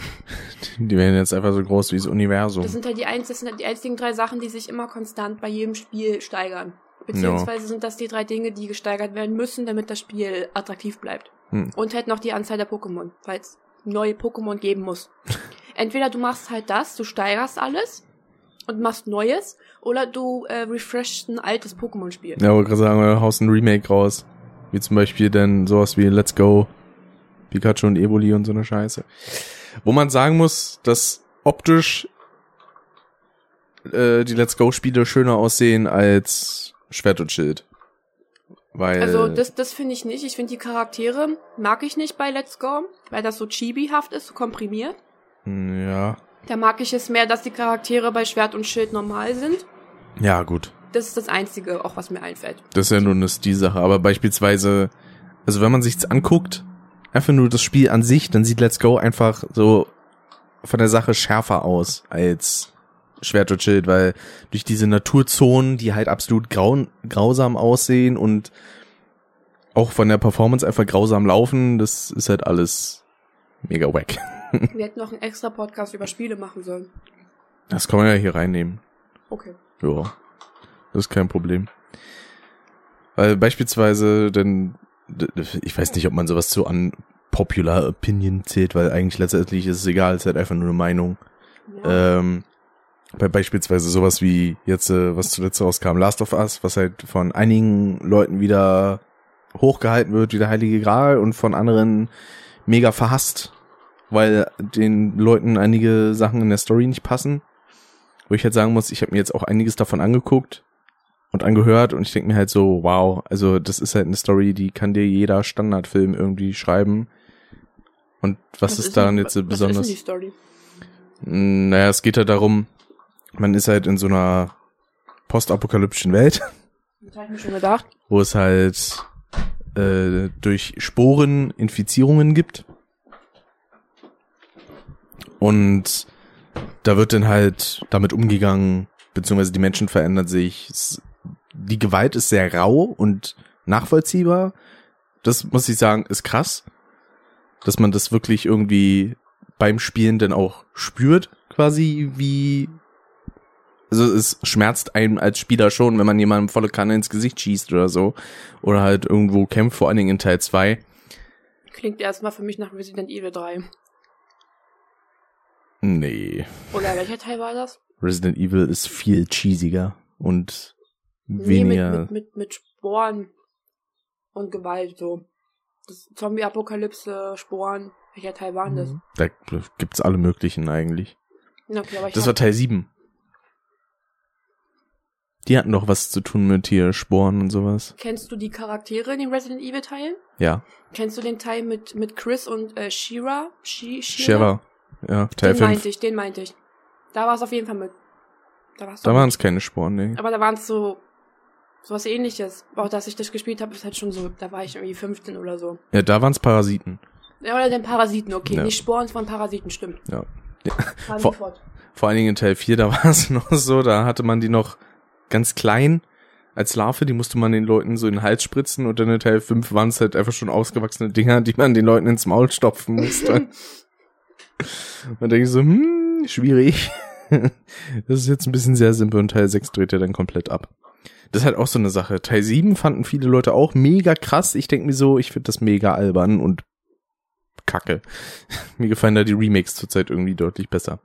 Die werden jetzt einfach so groß wie das Universum. Das sind halt die, einz das sind halt die einzigen drei Sachen, die sich immer konstant bei jedem Spiel steigern. Beziehungsweise sind das die drei Dinge, die gesteigert werden müssen, damit das Spiel attraktiv bleibt. Hm. Und halt noch die Anzahl der Pokémon, weil es neue Pokémon geben muss. Entweder du machst halt das, du steigerst alles und machst Neues, oder du äh, refreshst ein altes Pokémon-Spiel. Ja, wollte gerade sagen, du haust ein Remake raus. Wie zum Beispiel dann sowas wie Let's Go, Pikachu und Evoli und so eine Scheiße. Wo man sagen muss, dass optisch äh, die Let's Go-Spiele schöner aussehen als Schwert und Schild. Weil Also das, das finde ich nicht. Ich finde die Charaktere mag ich nicht bei Let's Go, weil das so chibihaft ist, so komprimiert. Hm, ja. Da mag ich es mehr, dass die Charaktere bei Schwert und Schild normal sind. Ja, gut. Das ist das Einzige, auch was mir einfällt. Das ist ja nur eine Stilsache. Aber beispielsweise, also wenn man sich's anguckt, einfach nur das Spiel an sich, dann sieht Let's Go einfach so von der Sache schärfer aus als Schwert und Schild, weil durch diese Naturzonen, die halt absolut grau grausam aussehen und auch von der Performance einfach grausam laufen, das ist halt alles mega wack. Wir hätten noch einen extra Podcast über Spiele machen sollen. Das kann man ja hier reinnehmen. Okay. Ja, das ist kein Problem. Weil beispielsweise, denn ich weiß nicht, ob man sowas so an Popular Opinion zählt, weil eigentlich letztendlich ist es egal, es ist halt einfach nur eine Meinung. Ja. Ähm, bei beispielsweise sowas wie jetzt, äh, was zuletzt rauskam, Last of Us, was halt von einigen Leuten wieder hochgehalten wird, wie der Heilige Gral und von anderen mega verhasst, weil den Leuten einige Sachen in der Story nicht passen. Wo ich halt sagen muss, ich habe mir jetzt auch einiges davon angeguckt und angehört und ich denke mir halt so, wow, also das ist halt eine Story, die kann dir jeder Standardfilm irgendwie schreiben. Und was, ist daran denn- jetzt so was besonders? ist denn die Story? Mm, Naja, es geht ja darum, man ist halt in so einer postapokalyptischen Welt, Das habe ich mir schon gedacht. wo es halt äh, durch Sporen Infizierungen gibt. Und da wird dann halt damit umgegangen, beziehungsweise die Menschen verändern sich. Es, die Gewalt ist sehr rau und nachvollziehbar. Das muss ich sagen, ist krass, dass man das wirklich irgendwie beim Spielen dann auch spürt, quasi wie also es schmerzt einem als Spieler schon, wenn man jemandem volle Kanne ins Gesicht schießt oder so. Oder halt irgendwo kämpft, vor allen Dingen in Teil 2. Klingt erstmal für mich nach Resident Evil 3. Nee. Oder welcher Teil war das? Resident Evil ist viel cheesiger und Nee, weniger. mit, mit, mit, mit Sporen und Gewalt so. Zombie-Apokalypse, Sporen. Welcher Teil waren das? Da gibt's alle möglichen eigentlich. Okay, aber ich Das war Teil 7. Die hatten doch was zu tun mit hier Sporen und sowas. Kennst du die Charaktere in den Resident Evil Teilen? Ja. Kennst du den Teil mit, mit Chris und äh, Shira? Shi Shira. Ja, Teil Den 5. meinte ich, den meinte ich. Da war es auf jeden Fall mit. Da, war's Da waren es keine Sporen, nee. Aber da waren es so, so was ähnliches. Auch dass ich das gespielt habe, ist halt schon so, da war ich irgendwie 15 oder so. Ja, da waren es Parasiten. Ja, oder den Parasiten, okay. Ja. Nicht Sporen von Parasiten, stimmt. Ja. Fahren Vor- fort. Vor allen Dingen in Teil 4, da war es noch so, da hatte man die noch ganz klein als Larve, die musste man den Leuten so in den Hals spritzen und dann in Teil 5 waren es halt einfach schon ausgewachsene Dinger, die man den Leuten ins Maul stopfen musste. Man denkt so, hm, schwierig. Das ist jetzt ein bisschen sehr simpel und Teil 6 dreht er dann komplett ab. Das ist halt auch so eine Sache. Teil 7 fanden viele Leute auch mega krass. Ich denke mir so, ich finde das mega albern und kacke. Mir gefallen da die Remakes zurzeit irgendwie deutlich besser.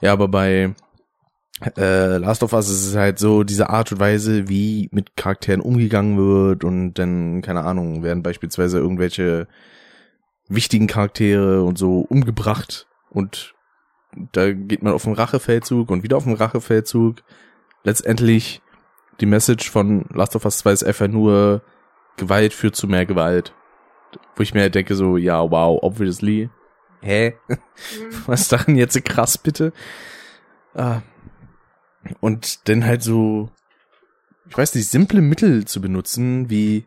Ja, aber bei äh, Last of Us ist es halt so diese Art und Weise, wie mit Charakteren umgegangen wird und dann, keine Ahnung, werden beispielsweise irgendwelche wichtigen Charaktere und so umgebracht und da geht man auf einen Rachefeldzug und wieder auf einen Rachefeldzug. Letztendlich die Message von Last of Us 2 ist einfach nur Gewalt führt zu mehr Gewalt. Wo ich mir halt denke so, ja, wow, obviously. Hä? Mhm. Was ist daran jetzt so krass, bitte? Ah. Und dann halt so, ich weiß nicht, simple Mittel zu benutzen, wie,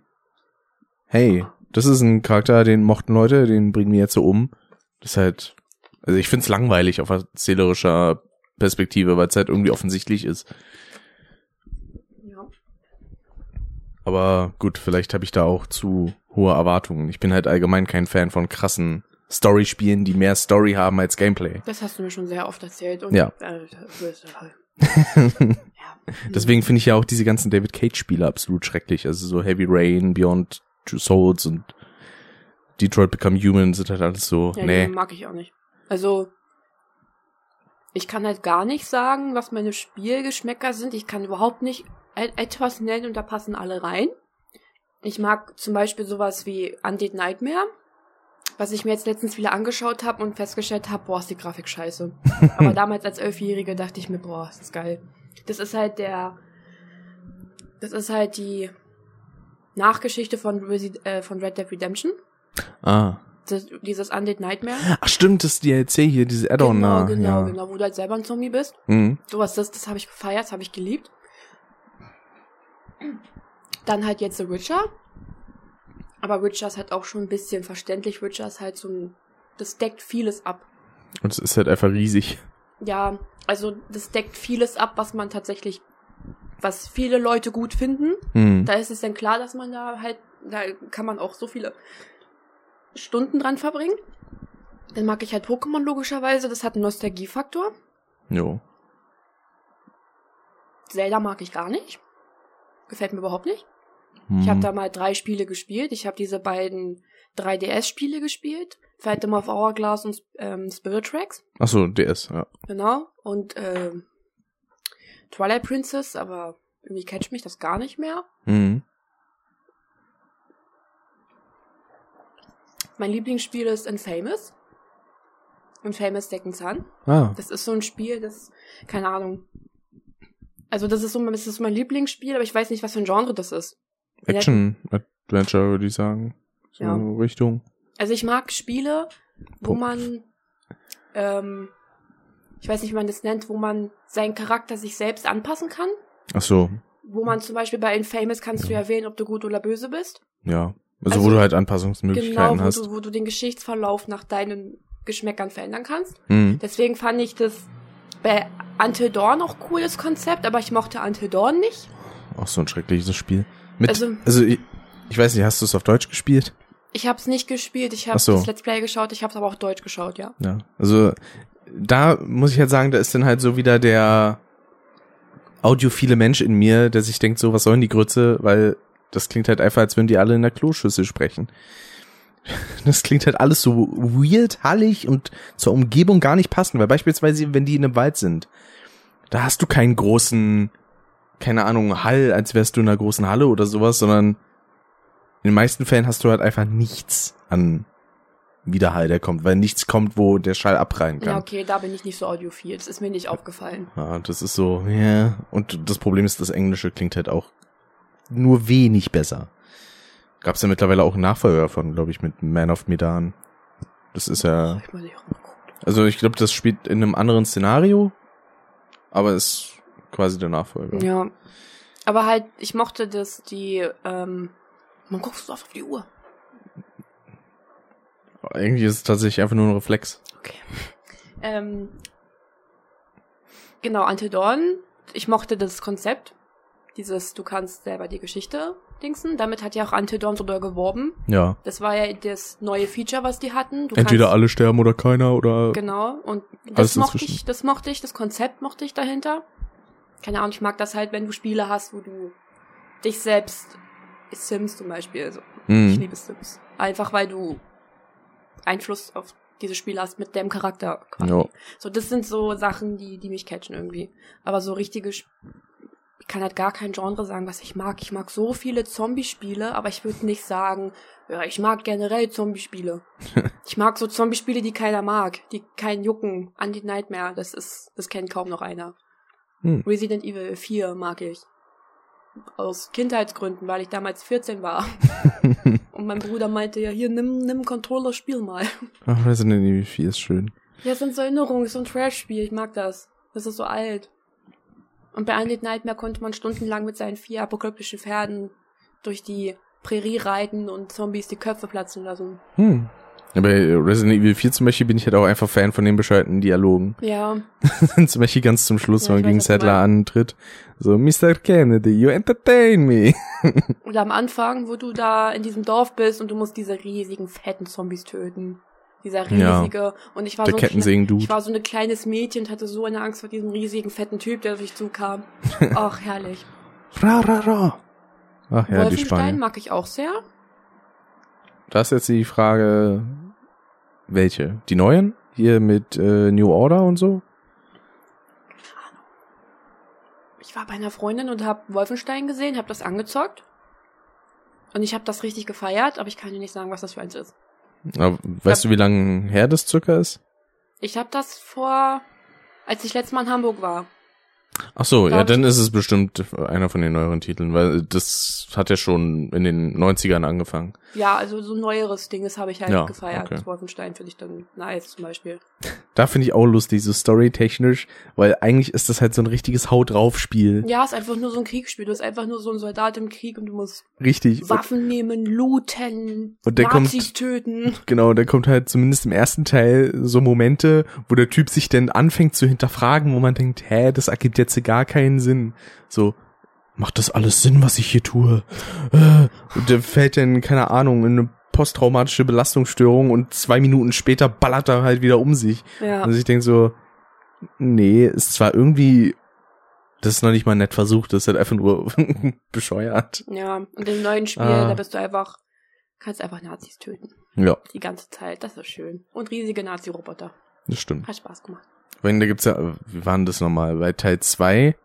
hey, das ist ein Charakter, den mochten Leute, den bringen wir jetzt so um. Das ist halt, also ich find's langweilig auf erzählerischer Perspektive, weil es halt irgendwie offensichtlich ist. Ja. Aber gut, vielleicht habe ich da auch zu hohe Erwartungen. Ich bin halt allgemein kein Fan von krassen Story-Spielen, die mehr Story haben als Gameplay. Das hast du mir schon sehr oft erzählt. Und, Ja. Äh, halt- ja. Deswegen finde ich ja auch diese ganzen David Cage-Spiele absolut schrecklich. Also so Heavy Rain, Beyond Two Souls und Detroit Become Human sind halt alles so, Ja, nee. mag ich auch nicht. Also, ich kann halt gar nicht sagen, was meine Spielgeschmäcker sind. Ich kann überhaupt nicht etwas nennen und da passen alle rein. Ich mag zum Beispiel sowas wie Undead Nightmare, was ich mir jetzt letztens wieder angeschaut habe und festgestellt habe, boah, ist die Grafik scheiße. Aber damals als Elfjährige dachte ich mir, boah, ist das geil. Das ist halt der, das ist halt die Nachgeschichte von, Resi äh, von Red Dead Redemption. Ah. Das, dieses Undead Nightmare. Ach stimmt, das ist DLC hier, diese Add-on. Genau, ah, genau, ja. genau, wo du halt selber ein Zombie bist. Mhm. Sowas, das, das habe ich gefeiert, das habe ich geliebt. Dann halt jetzt The Witcher. Aber Witcher ist halt auch schon ein bisschen verständlich. Witcher ist halt so ein, das deckt vieles ab. Und es ist halt einfach riesig. Ja, also das deckt vieles ab, was man tatsächlich, was viele Leute gut finden. Mhm. Da ist es dann klar, dass man da halt, da kann man auch so viele Stunden dran verbringen. Dann mag ich halt Pokémon logischerweise, das hat einen Nostalgiefaktor. Jo. Zelda mag ich gar nicht. Gefällt mir überhaupt nicht. Mhm. Ich habe da mal drei Spiele gespielt. Ich habe diese beiden 3DS-Spiele gespielt. Phantom of Hourglass und ähm, Spirit Tracks. Ach so, DS, ja. Genau. Und ähm, Twilight Princess, aber irgendwie catcht mich das gar nicht mehr. Mhm. Mein Lieblingsspiel ist Infamous. Infamous Second Son. Ah. Das ist so ein Spiel, das, keine Ahnung. Also das ist so, das ist mein Lieblingsspiel, aber ich weiß nicht, was für ein Genre das ist. Action Adventure, würde ich sagen. So Ja. Richtung. Also ich mag Spiele, wo man, ähm, ich weiß nicht, wie man das nennt, wo man seinen Charakter sich selbst anpassen kann. Ach so, Wo man zum Beispiel bei Infamous kannst du Ja. erwähnen, ob du gut oder böse bist. ja. Also, Also, wo du halt Genau, Anpassungsmöglichkeiten wo hast. du, wo du den Geschichtsverlauf nach deinen Geschmäckern verändern kannst. Mhm. Deswegen fand ich das bei Until Dawn auch cooles Konzept, aber ich mochte Until Dawn nicht. Auch so ein schreckliches Spiel. Mit, also, Also- ich, ich weiß nicht, hast du es auf Deutsch gespielt? Ich habe es nicht gespielt, ich habe so. das Let's Play geschaut, ich habe es aber auch Deutsch geschaut, ja. Ja. Also, da muss ich halt sagen, da ist dann halt so wieder der audiophile Mensch in mir, der sich denkt, so, was sollen die Grütze, weil das klingt halt einfach, als würden die alle in der Kloschüssel sprechen. Das klingt halt alles so weird, hallig und zur Umgebung gar nicht passend, weil beispielsweise, wenn die in einem Wald sind, da hast du keinen großen, keine Ahnung, Hall, als wärst du in einer großen Halle oder sowas, sondern in den meisten Fällen hast du halt einfach nichts an Widerhall, der kommt, weil nichts kommt, wo der Schall abreihen Ja, kann. okay, da bin ich nicht so audiophil, das ist mir nicht aufgefallen. Ja, das ist so, ja. Und das Problem ist, das Englische klingt halt auch nur wenig besser. Gab's ja mittlerweile auch einen Nachfolger von, glaube ich, mit Man of Medan. Das ist ja, also ich glaube, das spielt in einem anderen Szenario, aber ist quasi der Nachfolger. Ja. Aber halt, ich mochte das, die, ähm, man guckt so oft auf die Uhr. Irgendwie ist es tatsächlich einfach nur ein Reflex. Okay. Ähm, genau, Until Dawn. Ich mochte das Konzept. Dieses, du kannst selber die Geschichte dingsen. Damit hat ja auch so doll geworben. Ja. Das war ja das neue Feature, was die hatten. Du Entweder alle sterben oder keiner oder. Genau. Und das mochte inzwischen. ich, das mochte ich, das Konzept mochte ich dahinter. Keine Ahnung, ich mag das halt, wenn du Spiele hast, wo du dich selbst, Sims zum Beispiel, also ich Mhm. liebe Sims. Einfach weil du Einfluss auf diese Spiele hast mit dem Charakter quasi. Ja. So, das sind so Sachen, die, die mich catchen irgendwie. Aber so richtige, Sp- ich kann halt gar kein Genre sagen, was ich mag. Ich mag so viele Zombie-Spiele, aber ich würde nicht sagen, ja, ich mag generell Zombie-Spiele. ich mag so Zombie-Spiele, die keiner mag, die keinen jucken. Anti Nightmare, das ist, das kennt kaum noch einer. Hm. Resident Evil 4 mag ich. Aus Kindheitsgründen, weil ich damals 14 war. Und mein Bruder meinte, ja, hier, nimm, nimm Controller, spiel mal. Ach, Resident Evil 4 ist schön. Ja, es sind so Erinnerungen, es ist so ein Trash-Spiel, ich mag das. Das ist so alt. Und bei Undead Nightmare konnte man stundenlang mit seinen vier apokalyptischen Pferden durch die Prärie reiten und Zombies die Köpfe platzen lassen. Hm. Ja, Bei Resident Evil 4 zum Beispiel bin ich halt auch einfach Fan von den bescheuerten Dialogen. Ja. zum Beispiel ganz zum Schluss, Ja, wenn man gegen meinst. antritt. So, Mr. Kennedy, you entertain me. Oder am Anfang, wo du da in diesem Dorf bist und du musst diese riesigen, fetten Zombies töten. Dieser Ja. riesige. Und ich war Der so Kettensägen-Dude. Ich war so ein kleines Mädchen und hatte so eine Angst vor diesem riesigen, fetten Typ, der auf mich zukam. Ach, herrlich. Ra, ra, ra. Ach ja, die Wolfenstein Spanier. mag ich auch sehr. Da ist jetzt die Frage, welche? Die neuen? Hier mit äh, New Order und so? Ich war bei einer Freundin und habe Wolfenstein gesehen, habe das angezockt. Und ich habe das richtig gefeiert, aber ich kann dir nicht sagen, was das für eins ist. Aber weißt du, wie lange her das circa ist? Ich habe das vor, als ich letztes Mal in Hamburg war. Ach so, ja, dann ist es bestimmt einer von den neueren Titeln, weil das hat ja schon in den 90ern angefangen. Ja, also so ein neueres Ding, das habe ich halt Ja, gefeiert. okay. Das Wolfenstein finde ich dann nice zum Beispiel. Da finde ich auch lustig, so storytechnisch, weil eigentlich ist das halt so ein richtiges Haut drauf Spiel. Ja, ist einfach nur so ein Kriegsspiel. Du bist einfach nur so ein Soldat im Krieg und du musst Richtig. Und, Waffen nehmen, looten, Und der Nazis kommt- töten. genau, da kommt halt zumindest im ersten Teil so Momente, wo der Typ sich dann anfängt zu hinterfragen, wo man denkt, hä, das ergibt jetzt gar keinen Sinn. So, macht das alles Sinn, was ich hier tue? Äh, Und der fällt dann, keine Ahnung, in eine posttraumatische Belastungsstörung und zwei Minuten später ballert er halt wieder um sich. Ja. Also ich denke so, nee, ist zwar irgendwie, das ist noch nicht mal nett versucht, das ist halt einfach nur bescheuert. Ja, und im neuen Spiel, Ah. da bist du einfach, kannst einfach Nazis töten. Ja, Die ganze Zeit. Das ist schön. Und riesige Nazi-Roboter. das stimmt. Hat Spaß gemacht. Wenn da gibt's ja, wie war denn das nochmal? Bei Teil 2,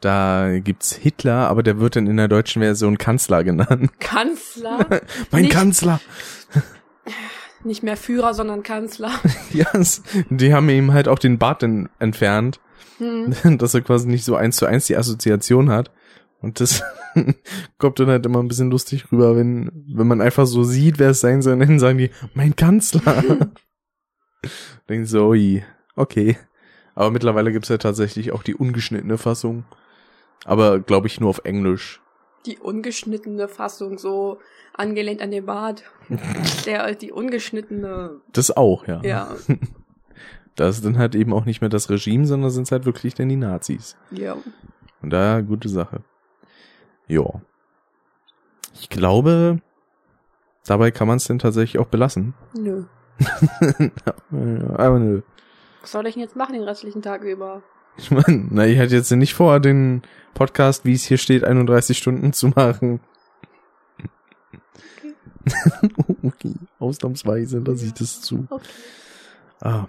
da gibt's Hitler, aber der wird dann in der deutschen Version Kanzler genannt. Kanzler? Mein Nicht- Kanzler! Nicht mehr Führer, sondern Kanzler. Ja, es- die haben ihm halt auch den Bart dann entfernt, Hm. dass er quasi nicht so eins zu eins die Assoziation hat. Und das kommt dann halt immer ein bisschen lustig rüber, wenn, wenn man einfach so sieht, wer es sein soll, und dann sagen die, mein Kanzler. Denken so, ui, okay. Aber mittlerweile gibt's ja tatsächlich auch die ungeschnittene Fassung. Aber glaube ich nur auf Englisch. Die ungeschnittene Fassung, so angelehnt an den Bart. Der, die ungeschnittene, Das auch, ja. ja. Das ist dann halt eben auch nicht mehr das Regime, sondern sind halt wirklich dann die Nazis. Ja. Und da gute Sache. Ja. Ich glaube, dabei kann man es dann tatsächlich auch belassen. Nö. Aber nö. Was soll ich denn jetzt machen den restlichen Tag über? Ich meine, na, ich hatte jetzt nicht vor, den Podcast, wie es hier steht, 31 Stunden zu machen. okay, ausnahmsweise lasse ich das zu. Okay. Ah.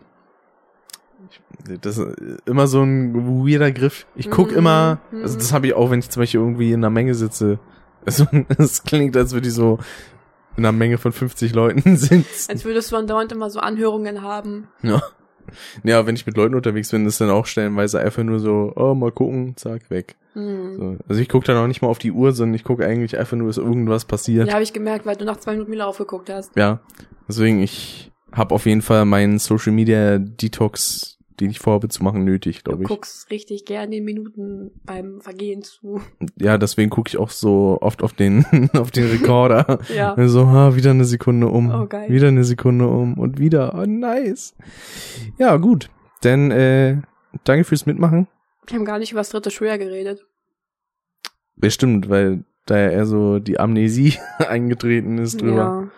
Ich, das ist immer so ein weirder Griff. Ich guck Mhm, immer, mhm. also das habe ich auch, wenn ich zum Beispiel irgendwie in einer Menge sitze. Also, es klingt, als würde ich so in einer Menge von 50 Leuten sitzen. Als würdest du andauernd immer so Anhörungen haben. Ja. Ja, wenn ich mit Leuten unterwegs bin, ist dann auch stellenweise einfach nur so, oh, mal gucken, zack, weg. Hm. So. Also ich gucke dann auch nicht mal auf die Uhr, sondern ich gucke eigentlich einfach nur, dass irgendwas passiert. Ja, habe ich gemerkt, weil du nach zwei Minuten wieder aufgeguckt hast. Ja, deswegen, ich habe auf jeden Fall meinen Social Media Detox, den ich vorhabe zu machen, nötig, Du glaube ich. guckst richtig gern den Minuten beim Vergehen zu. Ja, deswegen gucke ich auch so oft auf den auf den Rekorder. Ja. So, ha, wieder eine Sekunde um, Oh, geil. wieder eine Sekunde um und wieder. Oh, nice. Ja, gut. Dann äh, danke fürs Mitmachen. Wir haben gar nicht über das dritte Schuljahr geredet. Bestimmt, weil da ja eher so die Amnesie eingetreten ist drüber. Ja.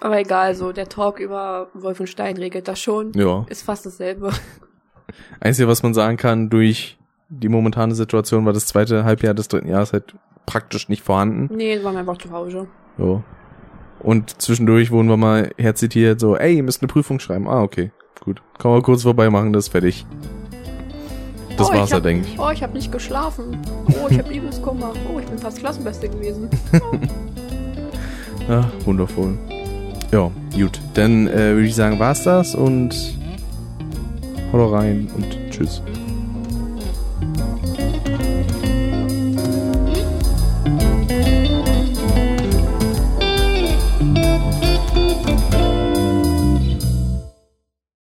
Aber egal, so der Talk über Wolfenstein regelt das schon. Ja. Ist fast dasselbe. Einzige, was man sagen kann, durch die momentane Situation war das zweite Halbjahr des dritten Jahres halt praktisch nicht vorhanden. Nee, waren wir einfach zu Hause. So. Und zwischendurch wurden wir mal herzitiert, so, ey, ihr müsst eine Prüfung schreiben. Ah, okay. Gut. Kann man kurz vorbei machen, das ist fertig. Das oh, war's ja, denke ich. Oh, ich habe nicht geschlafen. Oh, ich habe Liebeskummer. Oh, ich bin fast Klassenbeste gewesen. Ja, wundervoll. Ja, gut. Dann äh, würde ich sagen, war's das und mhm. haut rein und tschüss.